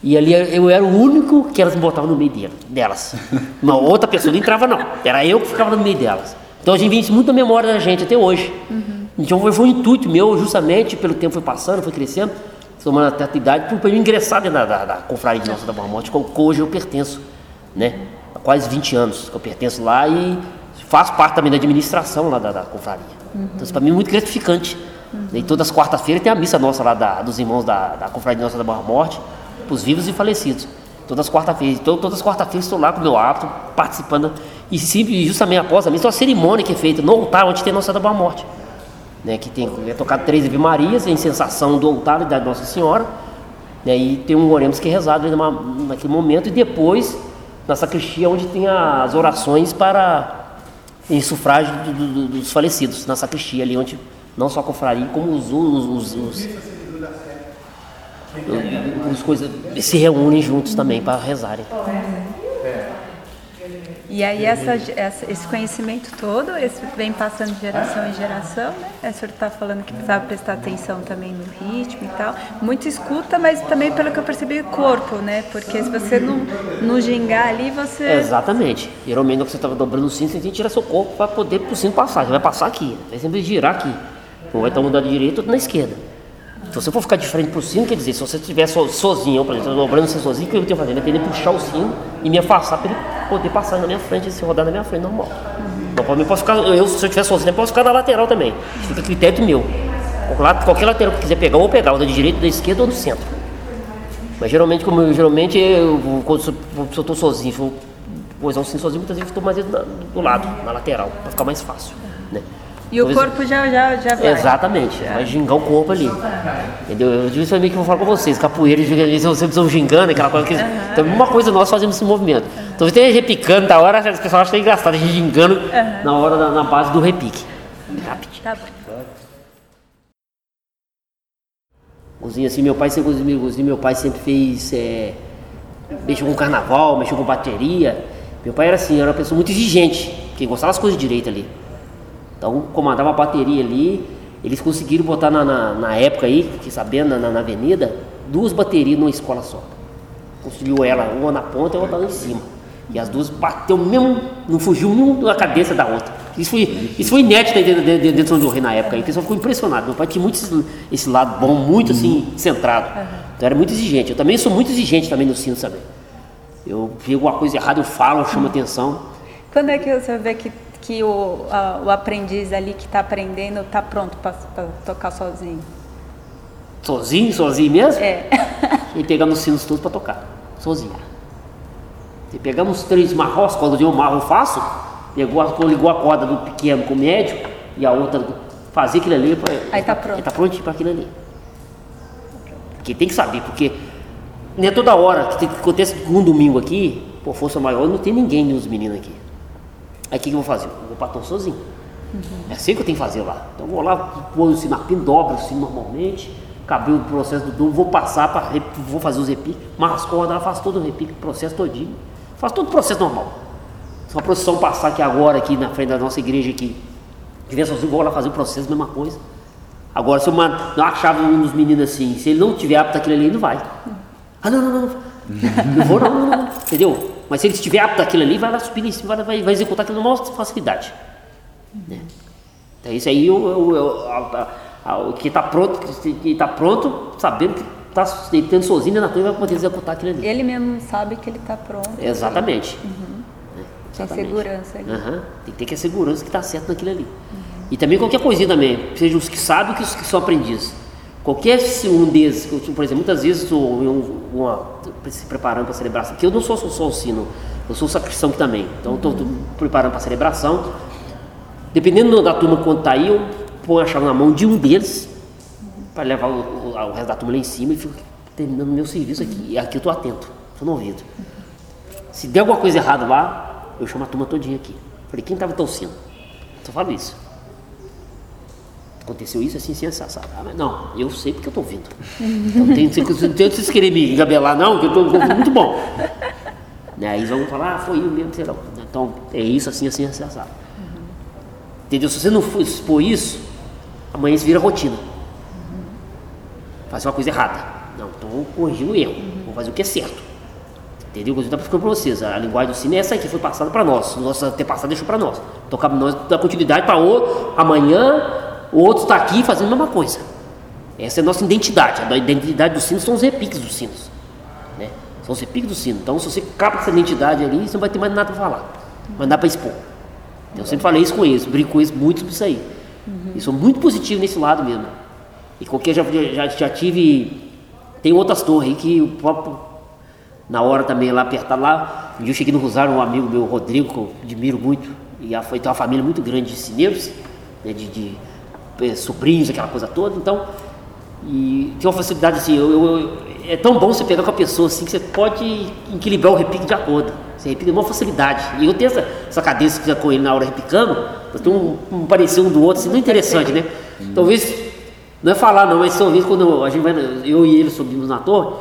E ali eu era o único que elas me botavam no meio dela- delas. Uma outra pessoa não entrava, não. Era eu que ficava no meio delas. Então a gente muito na memória da gente até hoje. Então foi, foi um intuito meu, justamente, pelo tempo foi passando, foi crescendo, tomando até a idade, para eu ingressar dentro da, da, da confraria de Nossa da Boa Morte, que hoje eu pertenço, né? Há quase 20 anos que eu pertenço lá e faço parte também da administração lá da, da confraria. Então isso para mim é muito gratificante. E todas as quartas-feiras tem a missa nossa lá da- dos irmãos da, da confraria Nossa da Boa Morte, para os vivos e falecidos. Todas as quarta-feiras. Então, todas as quarta-feiras estou lá com o meu hábito, participando. E sempre, justamente após a missa, tem uma cerimônia que é feita no altar onde tem Nossa da Boa Morte. Né, que tem, é tocado três Ave Marias, em sensação do altar da Nossa Senhora. Né, e tem um oremos que é rezado numa- naquele momento. E depois, na sacristia, onde tem as orações para em sufrágio do- do- dos falecidos, na sacristia ali, onde não só a confraria, como os, os, os, os, os coisas se reúnem juntos também para rezarem. E aí essa, essa- esse conhecimento todo, vem passando de geração em geração, né? É, O senhor está falando que precisava prestar atenção também no ritmo e tal. Muito escuta, mas também pelo que eu percebi, corpo, né? Porque se você não, não gingar ali, você... Exatamente. Geralmente, você estava dobrando o cinto, você tem que tirar seu corpo para poder o cinto passar. Você vai passar aqui, vai sempre girar aqui. Ou vai estar um da direita ou na esquerda. Se você for ficar de frente para o sino, quer dizer, se você estiver so, sozinho, por exemplo, dobrando você sozinho, o que eu tenho que fazer? Eu tenho que puxar o sino e me afastar ele poder passar na minha frente, se rodar na minha frente normal. Não, posso ficar, eu, se eu estiver sozinho, eu posso ficar na lateral também. Fica a critério meu. Qualquer- lateral que quiser pegar, eu vou pegar, ou da direita, da esquerda ou do centro. Mas geralmente, como eu, geralmente, eu, quando eu estou sozinho, se eu cinto sozinho, muitas vezes estou mais do, do lado, na lateral, para ficar mais fácil. Né? E o Pois- corpo já, já, já vai. Exatamente, vai gingar o corpo ali. Entendeu? Eu disse também que eu vou falar com vocês, capoeira, vocês estão gingando, aquela coisa que. Então, uma coisa nós fazemos esse movimento. Então você repicando da hora, as pessoas acham é engraçado, a gente gingando na hora, da- na base do repique. Rápido. Tá. Cozinha assim, meu pai sempre cozinha, cozinha, meu pai sempre fez. É, mexeu com carnaval, mexeu com bateria. Meu pai era assim, era uma pessoa muito exigente, que gostava das coisas direito ali. Então comandava a bateria ali. Eles conseguiram botar na, na, na época aí, fiquei sabendo, na, na, avenida, duas baterias numa escola só. Construiu ela, uma na ponta e outra lá em cima. E as duas bateu mesmo, não fugiu mesmo da cabeça da outra. Isso foi, isso foi inédito dentro, dentro, dentro de São Jorge na época. aí. O pessoal ficou impressionado. Meu pai tinha muito esse, esse lado bom, muito assim, centrado. Então era muito exigente. Eu também sou muito exigente também no sino, sabe? Eu vi alguma coisa errada, eu falo, eu chamo atenção. Quando é que você vê que, que o, a- o aprendiz ali que está aprendendo está pronto para tocar sozinho? Sozinho, sozinho mesmo? É. E pegamos os sinos todos para tocar, sozinho. E pegamos os três marros, quando eu marro eu faço, pegou a, ligou a corda do pequeno com o médio e a outra fazia aquilo ali. pra- Aí tá pronto. Aí tá prontinho para aquilo ali. Porque tem que saber, porque não é toda hora que, tem, que acontece um domingo aqui, Por força maior, não tem ninguém nos meninos aqui. Aí o que, que eu vou fazer? Eu vou para torre sozinho. É assim que eu tenho que fazer lá. Então eu vou lá, põe o sino pin, dobro sino normalmente, acabei o processo do dom, vou passar, pra, vou fazer os repiques, mas as cordas, faço todo o repique, processo todinho. Faço todo o processo normal. Se uma procissão passar aqui agora, aqui na frente da nossa igreja aqui, tiver sozinho, vou lá fazer o processo, mesma coisa. Agora, se eu chave um dos meninos assim, se ele não tiver apto aquilo ali, ele não vai. Ah, não, não, não. Não vou, não, não, não. Entendeu? Mas se ele estiver apto aquilo ali, vai lá subir em cima, vai, vai executar aquilo com maior facilidade. Né? Então, isso aí, o, o, a, a, que está pronto, que está pronto, sabendo que está tendo sozinho na torre, vai poder executar aquilo ali. Ele mesmo sabe que ele está pronto. Exatamente. Uhum. Tem segurança ali. Uhum. Tem que ter que a segurança que está certo naquilo ali. Uhum. E também qualquer coisinha também, seja os que sabem que os que são aprendizes. Qualquer um desses, por exemplo, muitas vezes uma, se preparando para a celebração, porque eu não sou só o sino, eu sou sacristão também. Então estou preparando para a celebração. Dependendo da turma quando está aí, eu ponho a chave na mão de um deles para levar o, o, o, resto da turma lá em cima e fico terminando meu serviço aqui. E aqui eu estou atento, estou no ouvido. Se der alguma coisa errada lá, eu chamo a turma todinha aqui. Falei, quem estava torcendo? Só falo isso aconteceu isso assim, assim, assado. Ah, mas não, eu sei porque eu estou ouvindo. Então tem, tem, tem vocês querem me engabelar, não, que eu estou muito bom. Né, aí vão falar, ah, foi eu mesmo, sei lá. Então é isso, assim, assim, assim, assado. Uhum. Entendeu? Se você não expor isso, amanhã isso vira rotina. Uhum. Fazer uma coisa errada. Não, então corrigir o erro, uhum. vou fazer o que é certo. Entendeu? Eu estou ficando para vocês. A linguagem do cine é essa aqui, foi passada para nós. Nosso antepassado deixou para nós. Então cabe nós dar continuidade para o amanhã o outro está aqui fazendo a mesma coisa. Essa é a nossa identidade. A identidade dos sinos são os repiques dos sinos. Né? São os repiques dos sinos. Então, se você capta essa identidade ali, você não vai ter mais nada para falar. Mais nada para expor. Então, eu sempre falei isso com eles, brinco com eles muito isso aí. Uhum. E sou muito positivo nesse lado mesmo. E qualquer já, já, já tive. Tem outras torres aí que o próprio. Na hora também lá apertar lá. Um dia eu cheguei no Rosário, um amigo meu, Rodrigo, que eu admiro muito. E foi tem uma família muito grande de cineiros, né, de, de é, sobrinhos, aquela coisa toda, então. E tem uma facilidade assim, eu, eu, é tão bom você pegar com a pessoa assim que você pode equilibrar o repique de acordo. Você repica com uma facilidade. E eu tenho essa, essa cadência com ele na hora repicando, tem um, um parecer um do outro, assim, não é interessante, né? Talvez, não é falar não, mas talvez quando a gente vai, eu e ele subimos na torre,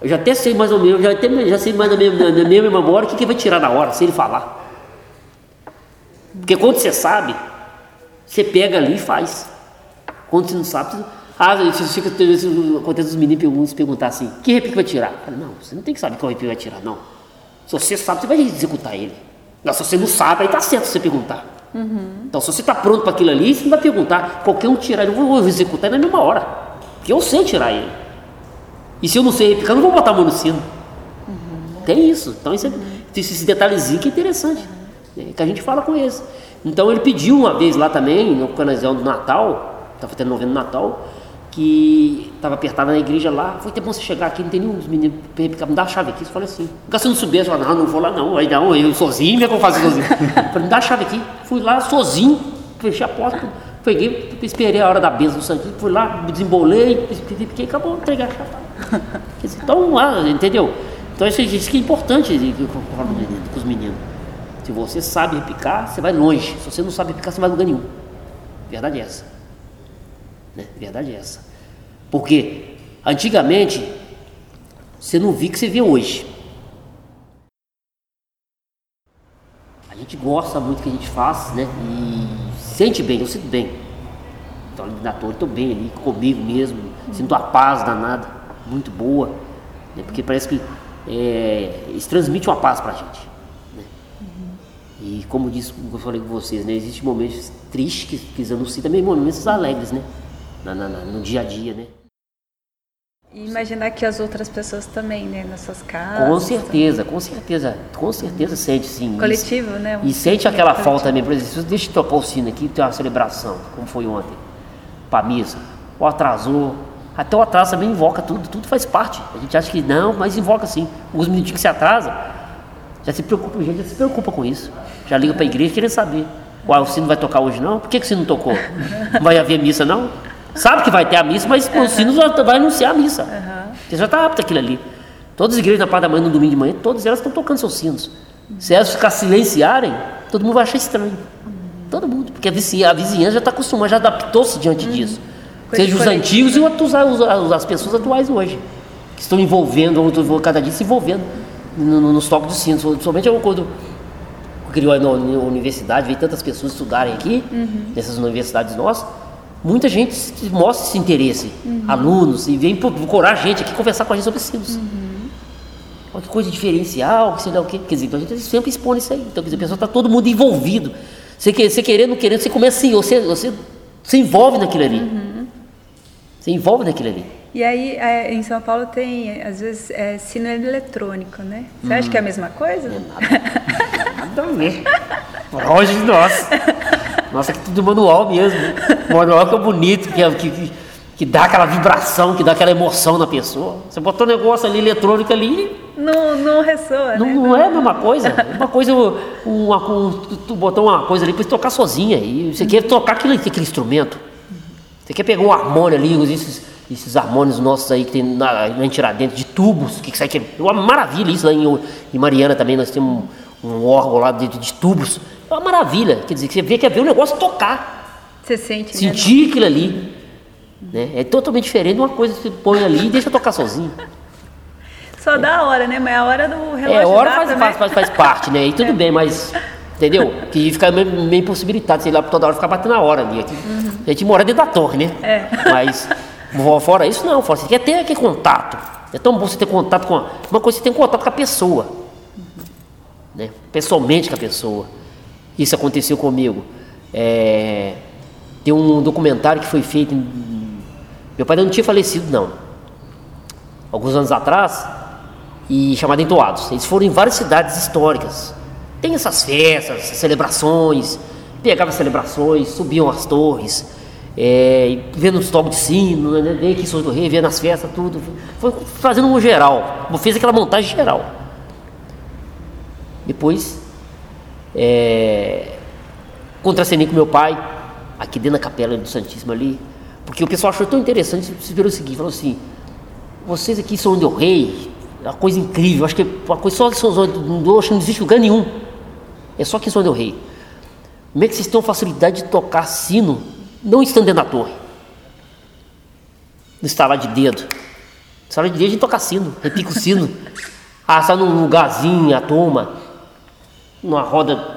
eu já até sei mais ou menos, já, até, já sei mais na minha, na minha memória o que, que vai tirar na hora, se ele falar. Porque quando você sabe, você pega ali e faz. Quando você não sabe, você... Ah, você fica, acontece os meninos perguntar assim, que repique vai tirar? Eu falo, não, você não tem que saber qual repique vai tirar, não. Se você sabe, você vai executar ele. Mas se você não sabe, aí tá certo você perguntar. Uhum. Então, se você está pronto para aquilo ali, você não vai perguntar. Qualquer um tirar, eu vou executar na mesma hora. Porque eu sei tirar ele. E se eu não sei repicar, eu não vou botar a mão no sino. Uhum. Tem isso. Então, isso é, esse detalhezinho que é interessante. Uhum. É, que a gente fala com eles. Então, ele pediu uma vez lá também, no ocasião do Natal, estava tendo novena Natal, que estava apertada na igreja lá. Foi ter bom você chegar aqui, não tem nenhum dos meninos me dá a chave aqui. Eu falei assim, porque se eu não soubesse, eu falei, não, não vou lá não. Aí não, eu sozinho, como é que eu faço sozinho? falei, me dá a chave aqui. Fui lá sozinho, fechei a porta, peguei, esperei a hora da bênção do sangue, fui lá, me desembolei, fiquei, acabou, entreguei a chave. Então, ah, entendeu? Então isso, isso que é importante com os meninos. Se você sabe repicar, você vai longe. Se você não sabe repicar, você não vai lugar nenhum. Verdade é essa. Né? Verdade é essa. Porque antigamente você não via o que você vê hoje. A gente gosta muito do que a gente faz, né? E sente bem, eu sinto bem. Então ali na torre estou bem ali comigo mesmo, sinto a paz danada, muito boa, né? porque parece que é, isso transmite uma paz para a gente. Né? E como disse, eu falei com vocês, né? Existem momentos tristes que, que anunciam também momentos alegres, né? Na, na, no dia a dia, né? E imaginar que as outras pessoas também, né, nas suas casas. Com certeza, com certeza, com certeza sente sim. Coletivo, e, né? Um e sente aquela coletivo. falta também, por exemplo, deixa eu tocar o sino aqui, tem uma celebração, como foi ontem, para missa, ou atrasou, até o atraso também invoca tudo, tudo faz parte. A gente acha que não, mas invoca sim. Os minutinhos que se atrasa, já se preocupa, gente já se preocupa com isso. Já liga para a igreja querendo saber. Uai, o sino vai tocar hoje não? Por que, que o sino não tocou? Não vai haver missa não? Sabe que vai ter a missa, mas uhum. o sino já vai anunciar a missa. Uhum. Você já está apto aquilo ali. Todas as igrejas na parte da manhã, no domingo de manhã, todas elas estão tocando seus sinos. Se elas ficar silenciarem, todo mundo vai achar estranho. Todo mundo, porque a vizinhança, a vizinhança já está acostumada, já adaptou-se diante disso. Coisa Seja os antigos e os, as pessoas atuais hoje, que estão envolvendo, ou cada dia se envolvendo no, no, nos toques dos sinos. Somente eu, quando criou a universidade, veio tantas pessoas estudarem aqui, nessas universidades nossas, muita gente se- mostra esse interesse, alunos, e vem procurar a gente aqui conversar com a gente sobre sinos. Olha que coisa diferencial, que sei lá o quê. Quer dizer, então a gente sempre expõe isso aí. Então, quer dizer, a pessoa está todo mundo envolvido. Você, quer, você querendo, não querendo, você começa assim, você, você se envolve naquilo ali. Você envolve naquilo ali. E aí, é, em São Paulo tem, às vezes, é, sino eletrônico, né? Você acha que é a mesma coisa? Nada a ver. Longe de nós. Nossa, que tudo manual mesmo. Manual que é bonito, que, é- que, que, dá aquela vibração, que dá aquela emoção na pessoa. Você botou um negócio ali eletrônico ali, Não, não ressoa, não, né? não é a mesma coisa. Uma coisa, uma, um, tu, tu botou uma coisa ali para tocar sozinha. E você quer tocar aquele, aquele instrumento. Você quer pegar um harmônio ali, esses, esses harmônios nossos aí que tem na, na Tiradentes, de tubos, que, que sai que é uma maravilha isso lá em, em Mariana também, nós temos um, um órgão lá de, de tubos. É uma maravilha. Quer dizer, que você vê, quer ver o negócio tocar, Você sente, né? sentir aquilo ali. Né? É totalmente diferente de uma coisa que você põe ali e deixa tocar sozinho. Só dá a hora, né? Mas a hora do relógio É, hora dá faz, faz, faz, faz parte, né? E tudo bem, mas. Entendeu? Que fica meio, meio impossibilitado, sei lá, toda hora ficar batendo a hora ali. Aqui. A gente mora dentro da torre, né? É. Mas fora isso, não. Fora, você quer ter aquele contato. É tão bom você ter contato com. A, uma coisa você tem contato com a pessoa. Né? Pessoalmente com a pessoa. Isso aconteceu comigo. É, tem um documentário que foi feito. Meu pai não tinha falecido, não alguns anos atrás e chamado Entoados. Eles foram em várias cidades históricas. Tem essas festas, essas celebrações, pegavam celebrações, subiam as torres, é, vendo os toques de sino, né, em São do Rei, vendo as festas, tudo. Foi fazendo um geral, fez aquela montagem geral. Depois, é, contracenei com meu pai, aqui dentro da capela do Santíssimo ali, porque o pessoal achou tão interessante, se virou o seguinte, falou assim, vocês aqui são Del Rei, é uma coisa incrível, acho que é uma coisa só que São do acho que não existe lugar nenhum. É só aqui em São Del Rei. Como é que vocês têm a facilidade de tocar sino, não estando dentro da torre? No estalar de dedo. No estalar de dedo a gente toca sino, repica o sino. Ah, sai num lugarzinho, a turma, numa roda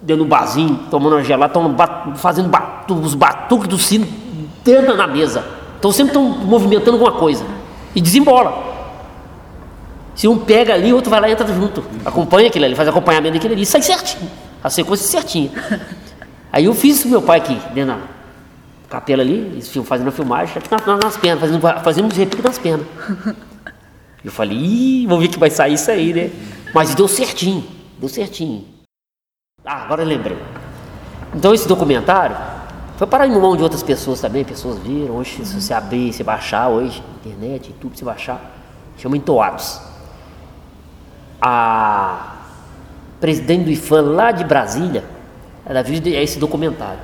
dentro do barzinho, tomando uma gelada, bat- fazendo batu, os batuques do sino dentro da mesa. Então sempre estão movimentando alguma coisa. E desembola. Se um pega ali, o outro vai lá e entra junto. Acompanha aquilo ali, faz acompanhamento daquilo ali, sai certinho. A sequência certinha. Aí eu fiz isso com meu pai aqui, dentro da capela ali, eles fazendo a filmagem, aqui na- na- nas pernas, fazendo, fazendo uns repiques nas pernas. Eu falei, ih, vamos ver que vai sair isso aí, né? Mas deu certinho, deu certinho. Ah, agora eu lembrei. Então esse documentário foi parar em mão de outras pessoas também, pessoas viram, hoje se você abrir, se baixar hoje, internet, YouTube, se baixar, chama Entoados. A presidente do IFAM lá de Brasília, ela viu esse documentário.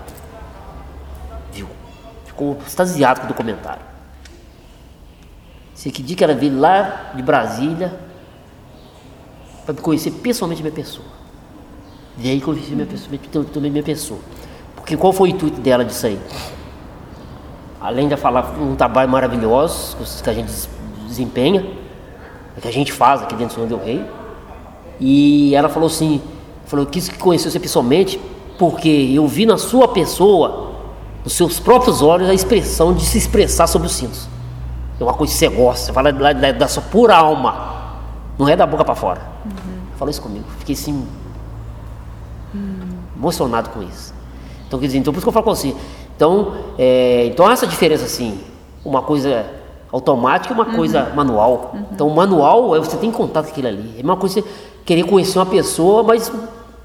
Viu? Ficou extasiado com o documentário. Sei que dia que ela veio lá de Brasília para conhecer pessoalmente a minha pessoa. E aí conheci minha pessoa, também minha pessoa. Porque qual foi o intuito dela disso aí? Além de falar um trabalho maravilhoso que a gente des- desempenha, que a gente faz aqui dentro do Senhor Del Rei, e ela falou assim, falou que quis conhecer você pessoalmente, porque eu vi na sua pessoa, nos seus próprios olhos, a expressão de se expressar sobre os sinos. É uma coisa que você gosta, você fala da, da- da sua pura alma, não é da boca para fora. Falou isso comigo, fiquei assim emocionado com isso. Então, quer dizer, então por isso que eu falo com você. Então, é, então essa diferença assim, uma coisa automática e uma coisa manual. Então, o manual é você tem contato com aquilo ali. É uma coisa você querer conhecer uma pessoa, mas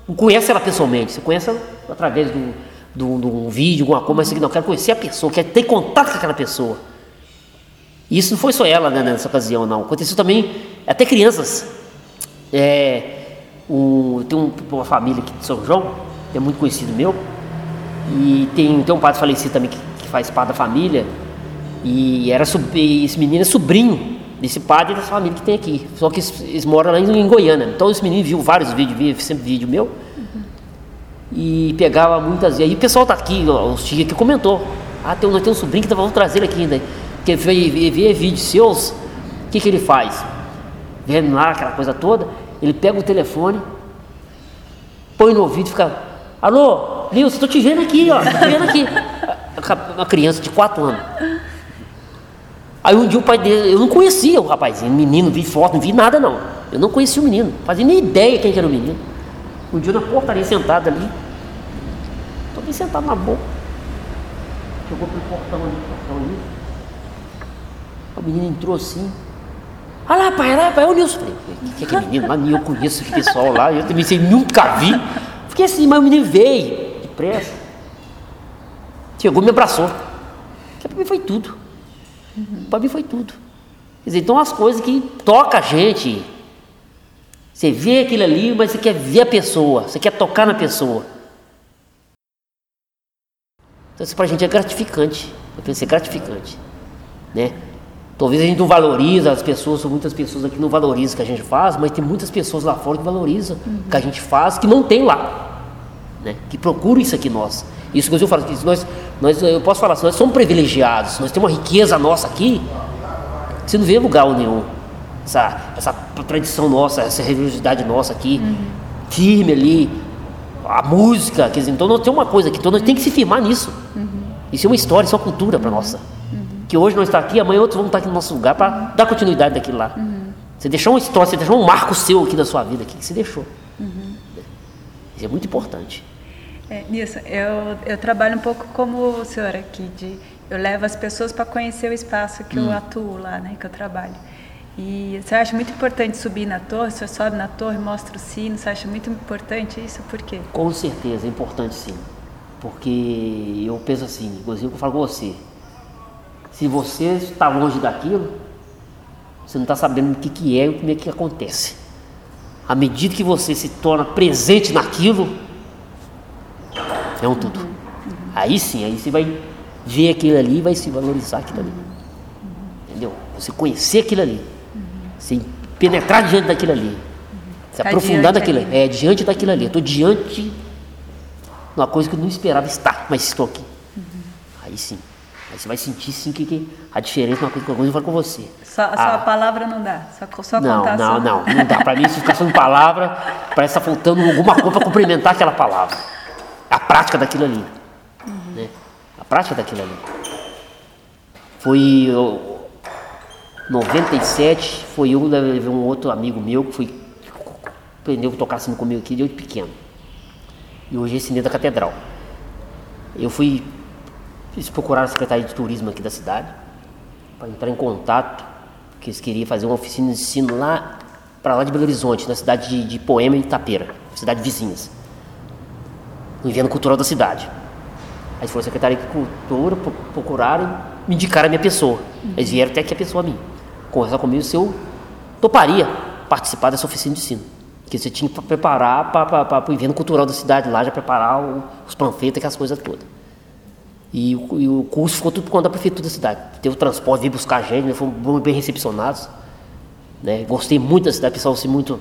não conhece ela pessoalmente. Você conhece ela através do, do, de um vídeo, alguma coisa, mas você não quer conhecer a pessoa, quer ter contato com aquela pessoa. E isso não foi só ela né, nessa ocasião, não. Aconteceu também até crianças. É, um, tem um- uma família aqui de São João, é muito conhecido meu, e tem, tem um padre falecido também que, que faz parte da família, e era e esse menino é sobrinho desse padre e dessa família que tem aqui. Só que eles, moram lá em, em, Goiânia. Então esse menino viu vários vídeos, viu sempre vídeo meu. E pegava muitas vezes. Aí o pessoal tá aqui, os tios que comentou. Ah, tem, um sobrinho que tá, vamos trazer ele aqui ainda. Que veio ver vídeos seus. O que, que ele faz? Vendo lá aquela coisa toda, ele pega o telefone, põe no ouvido e fica. Alô, Nilson, tô te vendo aqui, ó. Te vendo aqui. Uma criança de 4 anos. Aí um dia o pai dele, eu não conhecia o rapazinho, menino, vi foto, não vi nada não. Eu não conhecia o menino, fazia nem ideia quem era o menino. Um dia na portaria sentado ali, estou bem sentado na boca. Chegou pro portão ali, portão ali. O menino entrou assim. Olha lá, pai, olha lá, pai, é o Nilson. Falei, o que é aquele menino lá? Nem eu conheço esse pessoal lá, eu também sei, nunca vi. Fiquei assim, mas o menino veio, depressa. Chegou me abraçou. Que pra mim foi tudo. Uhum. Para mim foi tudo. Quer dizer, então as coisas que toca a gente. Você vê aquilo ali, mas você quer ver a pessoa, você quer tocar na pessoa. Então isso para a gente é gratificante. Eu pensei, é gratificante. Né? Talvez a gente não valoriza as pessoas, muitas pessoas aqui não valorizam o que a gente faz, mas tem muitas pessoas lá fora que valorizam uhum. o que a gente faz, que não tem lá. Né? Que procuram isso aqui nós. Isso que eu falo, que nós, nós, eu posso falar assim, nós somos privilegiados, nós temos uma riqueza nossa aqui, que você não vê lugar nenhum. Essa, essa tradição nossa, essa religiosidade nossa aqui, uhum. firme ali, a música, quer dizer, então nós temos uma coisa aqui, então nós temos que se firmar nisso. Uhum. Isso é uma história, isso é uma cultura para nossa. Uhum. Que hoje nós estamos aqui, amanhã outros vão estar aqui no nosso lugar para dar continuidade daquilo lá. Uhum. Você deixou uma história, você deixou um marco seu aqui da sua vida aqui, que você deixou. Uhum. Isso é muito importante. É, nisso, eu, eu trabalho um pouco como o senhor aqui, de, eu levo as pessoas para conhecer o espaço que hum. eu atuo lá, né, que eu trabalho. E você acha muito importante subir na torre? Você sobe na torre, mostra o sino, você acha muito importante isso? Por quê? Com certeza, é importante sim. Porque eu penso assim, inclusive eu falo com você, se você está longe daquilo, você não está sabendo o que, que é e como é que acontece. À medida que você se torna presente naquilo, é um tudo. Aí sim, aí você vai ver aquilo ali e vai se valorizar aquilo ali. Entendeu? Você conhecer aquilo ali. Você penetrar diante daquilo ali. Se tá aprofundar daquilo ali. É, diante daquilo ali. Eu estou diante de uma coisa que eu não esperava estar, mas estou aqui. Aí sim. Aí você vai sentir sim que, que a diferença é uma coisa que eu falo com você. Só, só a ah. palavra não dá, só, só não, contar Não, não, não, não dá. Para mim, se ficar falando palavra, parece que está faltando alguma coisa para complementar aquela palavra a prática daquilo ali. Uhum. Né? A prática daquilo ali. Foi 97, foi eu levei um outro amigo meu que foi aprendeu a tocar assim comigo aqui de pequeno. E hoje é da catedral. Eu fui fiz procurar a Secretaria de Turismo aqui da cidade para entrar em contato, porque eles queriam fazer uma oficina de ensino lá para lá de Belo Horizonte, na cidade de, de Poema e Itapeira, cidade vizinhas no evento cultural da cidade. Aí foi a Secretaria de Cultura, procuraram me indicaram a minha pessoa. Eles vieram até aqui a pessoa a mim. Conversar comigo se eu toparia participar dessa oficina de ensino. Que você tinha que preparar para o evento cultural da cidade lá, já preparar os panfletos, aquelas coisas todas. E o, e o, curso ficou tudo por conta da prefeitura da cidade. Teve o transporte, veio buscar a gente, né, fomos bem recepcionados. Né? Gostei muito da cidade, pessoal assim, muito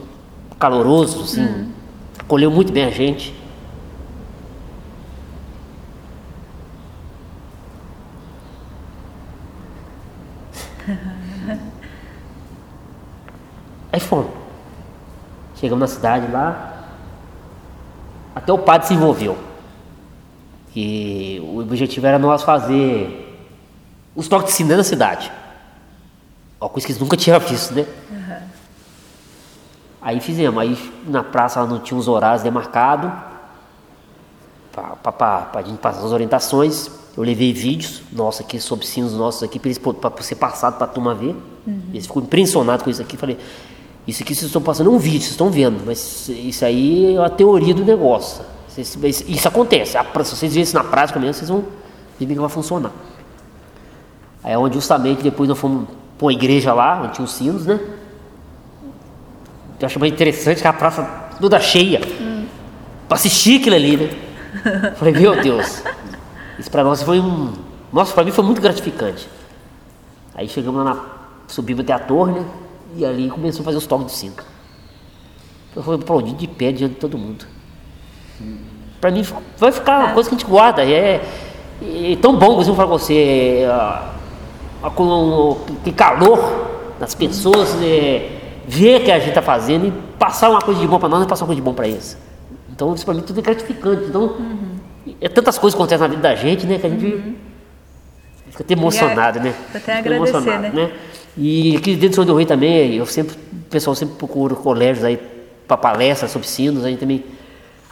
caloroso, assim, uhum. acolheu muito bem a gente. Aí fomos. Chegamos na cidade lá. Até o padre se envolveu. E o objetivo era nós fazer os toques de sino na cidade. Uma coisa que eles nunca tinham visto, né? Uhum. Aí fizemos. Aí na praça não tinha os horários demarcados. Para a gente passar as orientações. Eu levei vídeos nossos aqui, sobre sinos nossos aqui, para ser passado para a turma ver. Uhum. Eles ficou impressionados com isso aqui. Falei, isso aqui vocês estão passando um vídeo, vocês estão vendo, mas isso aí é a teoria do negócio. Isso acontece. Se vocês verem isso na prática mesmo, vocês vão ver que vai funcionar. Aí é onde justamente depois nós fomos para uma igreja lá, onde tinha os sinos, né? Eu achei mais interessante que a praça toda cheia. Hum. Para assistir aquilo ali, né? Falei, meu Deus. Isso para nós foi um. Nossa, para mim foi muito gratificante. Aí chegamos lá na subimos até a torre, né? E ali começou a fazer os toques de sino. Eu fui aplaudido de pé diante de todo mundo. Para mim vai ficar uma coisa que a gente guarda. É, é tão bom, eu falar com você, é, com que calor das pessoas, é, ver o que a gente está fazendo e passar uma coisa de bom para nós e passar uma coisa de bom para eles. Então isso para mim tudo é gratificante. Então uhum. é tantas coisas que acontecem na vida da gente, né, que a gente uhum. fica até emocionado, né? Até agradecer, né? né? E aqui dentro do São do Rei também, eu sempre, o pessoal sempre procura colégios aí para palestras sobre sinos, a gente também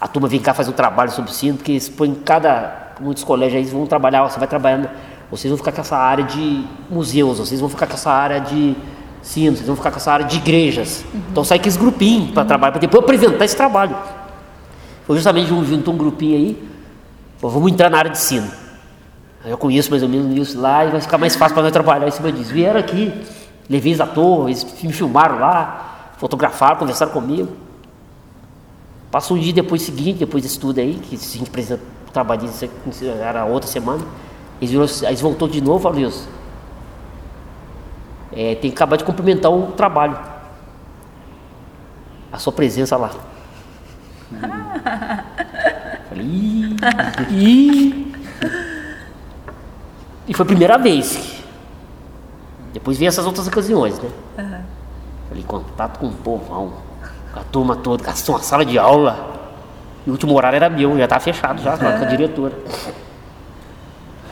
a turma vem cá fazer um trabalho sobre sino, porque põe cada muitos colégios aí vão trabalhar, você vai trabalhando, vocês vão ficar com essa área de museus, vocês vão ficar com essa área de sinos, vocês vão ficar com essa área de igrejas. Uhum. Então sai aqueles grupinhos para uhum. trabalhar, para depois apresentar esse trabalho. Foi justamente juntou um grupinho aí, vamos entrar na área de sino. Eu conheço mais ou menos isso lá e vai ficar mais fácil para nós trabalhar em cima disso. Vieram aqui, levei eles à toa, eles me filmaram lá, fotografaram, conversaram comigo. Passou um dia depois seguinte, depois desse estudo aí, que a gente precisa trabalhar, era outra semana, eles, eles voltou de novo, falou, Deus, é, tem que acabar de cumprimentar o trabalho. A sua presença lá. Falei, ih, ih. E foi a primeira vez. Depois veio essas outras ocasiões, né? Uhum. Falei, contato com o povão a turma toda, gastou uma sala de aula. E o último horário era meu, já estava fechado já com a diretora.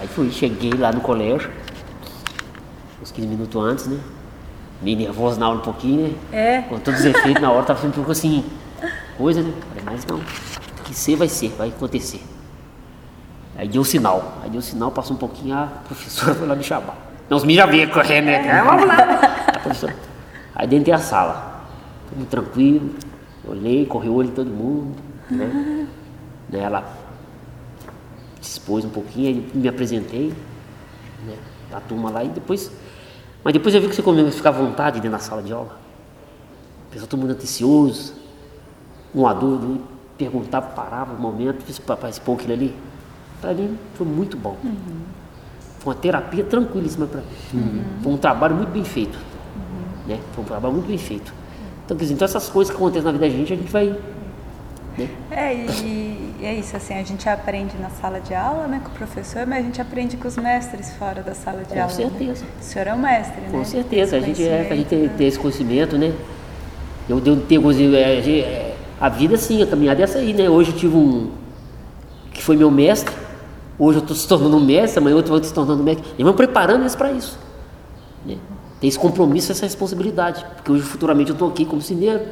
Aí fui, cheguei lá no colégio, uns 15 minutos antes, né? Meio nervoso na aula um pouquinho, né? É. Com todos os efeitos na hora, tava sempre um pouco assim, coisa, né? Falei, mas não, que ser vai ser, vai acontecer. Aí deu sinal, aí deu sinal, passou um pouquinho, a professora foi lá me chamar. Não, os meninos já veio correndo, né? É, vamos lá. Aí dentro tem a sala tudo tranquilo. Olhei, correu o olho de todo mundo. Né? Ela se expôs um pouquinho, aí me apresentei. Né? A turma lá e depois. Mas depois eu vi que você começou a ficar à vontade dentro da sala de aula. O pessoal todo mundo atencioso, um adulto perguntava, parava um momento, participou aquilo ali. Para mim foi muito bom. Uhum. Foi uma terapia tranquilíssima para mim. Uhum. Foi um trabalho muito bem feito. Uhum. Né? Foi um trabalho muito bem feito. Então, quer dizer, então essas coisas que acontecem na vida da gente, a gente vai. Né? É, e, e, é isso, assim, a gente aprende na sala de aula, né, com o professor, mas a gente aprende com os mestres fora da sala de com aula. Com né? certeza. Né? O senhor é um mestre, com né? Com certeza, a gente, é, a gente tem, tem, esse conhecimento, né? Eu devo ter é, a vida sim, a caminhada é essa aí, né? Hoje eu tive um que foi meu mestre, hoje eu estou se tornando um mestre, amanhã eu estou se tornando mestre. E vamos preparando isso para isso. Né? Tem esse compromisso, essa responsabilidade. Porque hoje, futuramente, eu estou aqui como cineiro.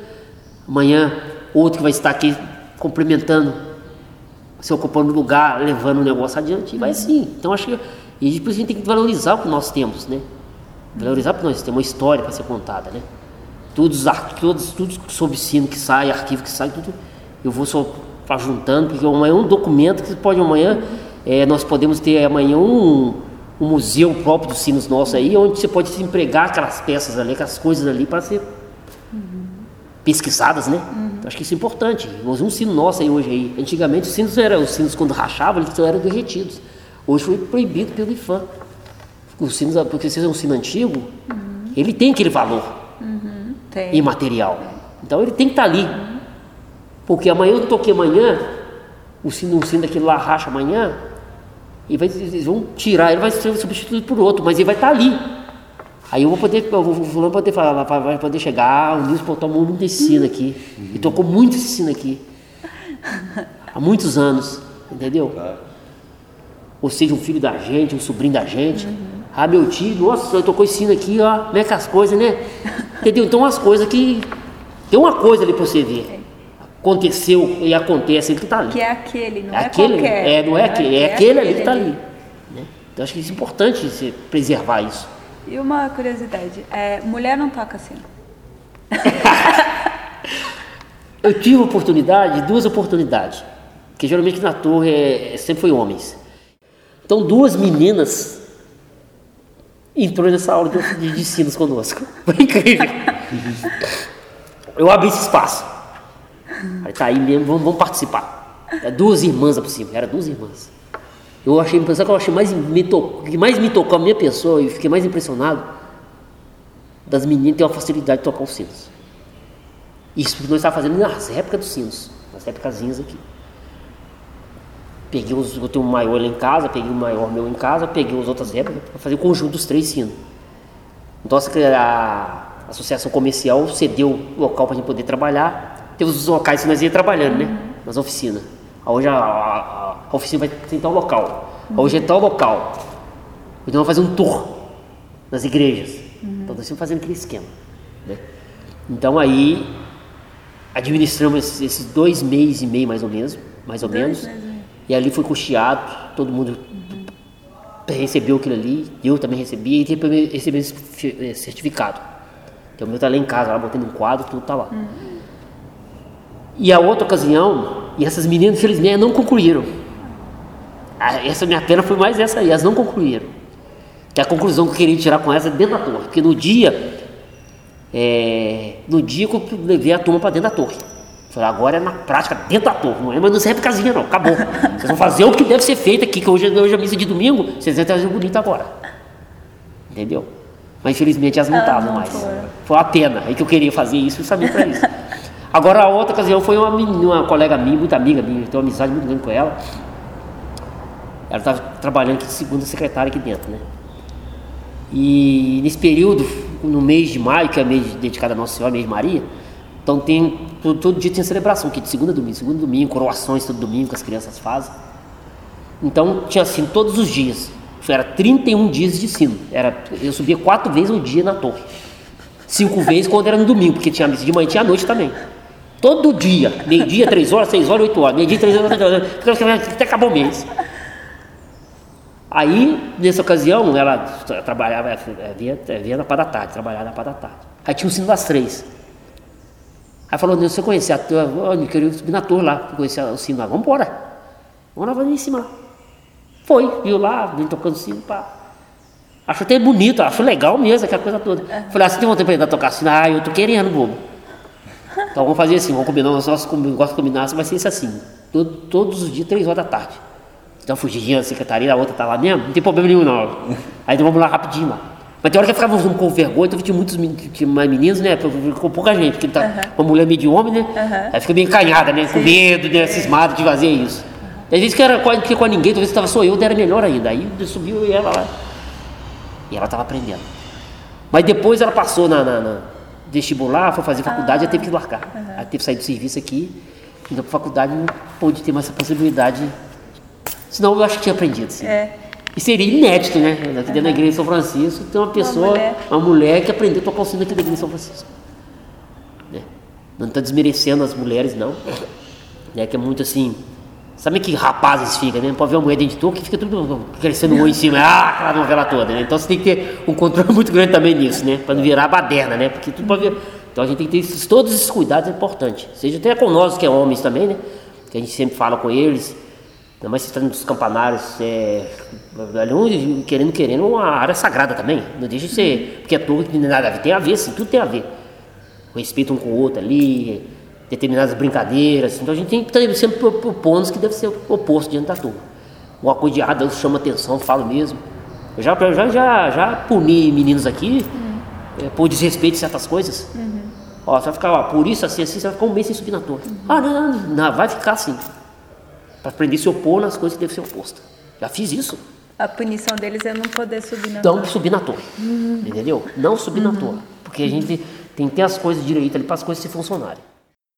Amanhã, outro que vai estar aqui cumprimentando, se ocupando lugar, levando o negócio adiante. E vai assim. Então, acho que. E depois a gente tem que valorizar o que nós temos, né? Valorizar porque nós temos uma história para ser contada, né? Todos os arquivos, tudo sobre sino que sai, arquivo que sai, tudo. Eu vou só juntando, porque amanhã é um documento que pode amanhã. É, nós podemos ter amanhã um um museu próprio dos sinos nossos aí, onde você pode empregar aquelas peças ali, aquelas coisas ali para ser uhum. pesquisadas, né? Uhum. Então, acho que isso é importante. Um sino nosso aí hoje aí. Antigamente os sinos eram, os sinos quando rachavam, eles eram derretidos. Hoje foi proibido pelo IFAM. Os sinos, porque se é um sino antigo, uhum. ele tem aquele valor uhum. imaterial. Então ele tem que estar tá ali. Uhum. Porque amanhã eu toquei amanhã, o sino, um sino daquele lá racha amanhã, e vai, eles vão tirar, ele vai ser substituído por outro, mas ele vai estar ali. Aí eu vou poder, eu vou, vou poder falar, vai poder chegar, o Nilson tomou muito esse sino aqui. Uhum. E tocou muito esse sino aqui. Há muitos anos, entendeu? Claro. Ou seja, um filho da gente, um sobrinho da gente. Uhum. Ah, meu tio, nossa, tocou esse sino aqui, ó, como é que as coisas, né? Entendeu? Então as coisas que. Tem uma coisa ali para você ver aconteceu e acontece, ele que está ali. Que é aquele, não é, é aquele, qualquer. É, não é, aquele, é, é aquele, ali que está ali. Né? Então acho que é importante você preservar isso. E uma curiosidade, é, mulher não toca assim. Eu tive oportunidade, duas oportunidades, que geralmente na torre é, sempre foi homens. Então duas meninas entrou nessa aula de, de, de sinos conosco. Foi incrível. Eu abri esse espaço. Aí tá aí mesmo, vamos, vamos participar. É duas irmãs por cima, era duas irmãs. Eu achei, sabe que eu achei mais, me to, que mais me tocou a minha pessoa e fiquei mais impressionado? das meninas tem uma facilidade de tocar os sinos. Isso porque nós estávamos fazendo nas épocas dos sinos, nas épocasinhas aqui. Peguei os, eu tenho um maior lá em casa, peguei um maior meu em casa, peguei as outras épocas para fazer o conjunto dos três sinos. Então a associação comercial cedeu o local para a gente poder trabalhar. Teve os locais que nós ia trabalhando, né? Nas oficinas. Hoje a, a, a oficina vai ter tal local. Hoje é tal local. Então vamos fazer um tour nas igrejas. Então nós estamos fazendo aquele esquema. Né? Então aí administramos esses, dois meses e meio mais ou menos, mais ou menos. E ali foi custeado, todo mundo recebeu aquilo ali, eu também recebi, e depois recebi esse certificado. Então o meu tá lá em casa, lá botando um quadro, tudo tá lá. E a outra ocasião, e essas meninas, infelizmente, não concluíram. Ah, Essa minha pena foi mais essa aí, elas não concluíram. Que a conclusão que eu queria tirar com essa é dentro da torre. Porque no dia, é, no dia que eu levei a turma para dentro da torre. Falei, agora é na prática, dentro da torre, não é mais não casinha não, acabou. Vocês vão fazer o que deve ser feito aqui, que hoje, hoje é missa de domingo, vocês vão trazer bonito agora. Entendeu? Mas infelizmente elas não Elas estavam mais. Foi uma pena, aí que eu queria fazer isso justamente para isso. Agora a outra ocasião foi uma, uma colega minha, muito amiga minha, eu tenho uma amizade muito grande com ela. Ela estava trabalhando de segunda secretária aqui dentro, né? E nesse período, no mês de maio, que é mês dedicado a Nossa Senhora, mês de Maria, então tem, todo, todo dia tem celebração aqui, de segunda a domingo, segunda a domingo, coroações todo domingo que as crianças fazem. Então tinha sino todos os dias. Era 31 dias de sino. Era, eu subia quatro vezes um dia na torre. Cinco vezes quando era no domingo, porque tinha missa de manhã e tinha à noite também. Todo dia, meio-dia, três horas, seis horas, oito horas, meio-dia, três horas, três horas, ficava- até acabou o mês. Aí, nessa ocasião, ela tra- trabalhava, eh, vinha, eh, vinha na parte da tarde, trabalhava na parte da tarde. Aí tinha o sino das três. Aí falou, você conhecia a torre? Olha, eu queria subir na torre lá, conhecer o sino lá. Vamos embora. Vamos lá, vamos em cima lá. Foi, viu lá, vim tocando sino, pá. Acho até bonito, acho legal mesmo, aquela coisa toda. Falei, ah, você tem vontade pra ir lá tocar sino? Ah, eu tô querendo, bobo. Então vamos fazer assim, vamos combinar, nós negócio de combinar, vai ser isso assim. Todo- todos os dias, três horas da tarde. Então fugidinha da secretaria, a outra tá lá mesmo, não tem problema nenhum não. Aí então vamos lá rapidinho lá. Mas tem hora que eu ficava com vergonha, então tinha muitos tinha mais meninos, né? Com pouca gente, porque tá uma mulher meio de homem, né? Aí fica meio encanhada, né? Com medo, né? Cismado de fazer isso. Às vezes que era com, que com ninguém, talvez estava só eu, era melhor ainda. Aí subiu e ela lá. E ela estava aprendendo. Mas depois ela passou na, na- na vestibular, foi fazer faculdade, ela teve que largar. Ela teve que sair do serviço aqui, indo para faculdade, não pôde ter mais essa possibilidade. Senão eu acho que tinha aprendido, sim. É. E seria inédito, né? Aqui dentro da igreja de São Francisco tem uma pessoa, uma mulher, mulher. que aprendeu a tocar o sino aqui da igreja de São Francisco. Né? Não está desmerecendo as mulheres, não. Né? Que é muito assim. Sabe que rapazes ficam, né? Pode ver uma mulher dentro de toco que fica tudo crescendo olho em cima, ah, aquela novela toda, né? Então você tem que ter um controle muito grande também nisso, né? Para não virar baderna, né? Porque tudo pode ver. Então a gente tem que ter esses, todos esses cuidados é importante. Seja até com nós, que é homens também, né? Que a gente sempre fala com eles. Ainda mais se está nos campanários, é, querendo, querendo, uma área sagrada também. Não deixa de ser, porque é tudo que nada a ver, tem a ver, sim, tudo tem a ver. O respeito um com o outro ali, determinadas brincadeiras. Então a gente tem que estar sempre pro- propondo que deve ser o oposto diante da turma. Uma coisa de errada chama atenção, falo mesmo. Eu já, eu já, já, já puni meninos aqui é, por desrespeito em certas coisas. Ó, você vai ficar, ó, por isso assim, assim, você vai ficar um mês sem subir na torre. Ah, não, não, não, vai ficar assim. Para aprender a se opor nas coisas que devem ser opostas. Já fiz isso. A punição deles é não poder subir na Não torre. subir na torre. Entendeu? Não subir na torre. Porque a gente tem que ter as coisas direitas ali para as coisas se funcionarem.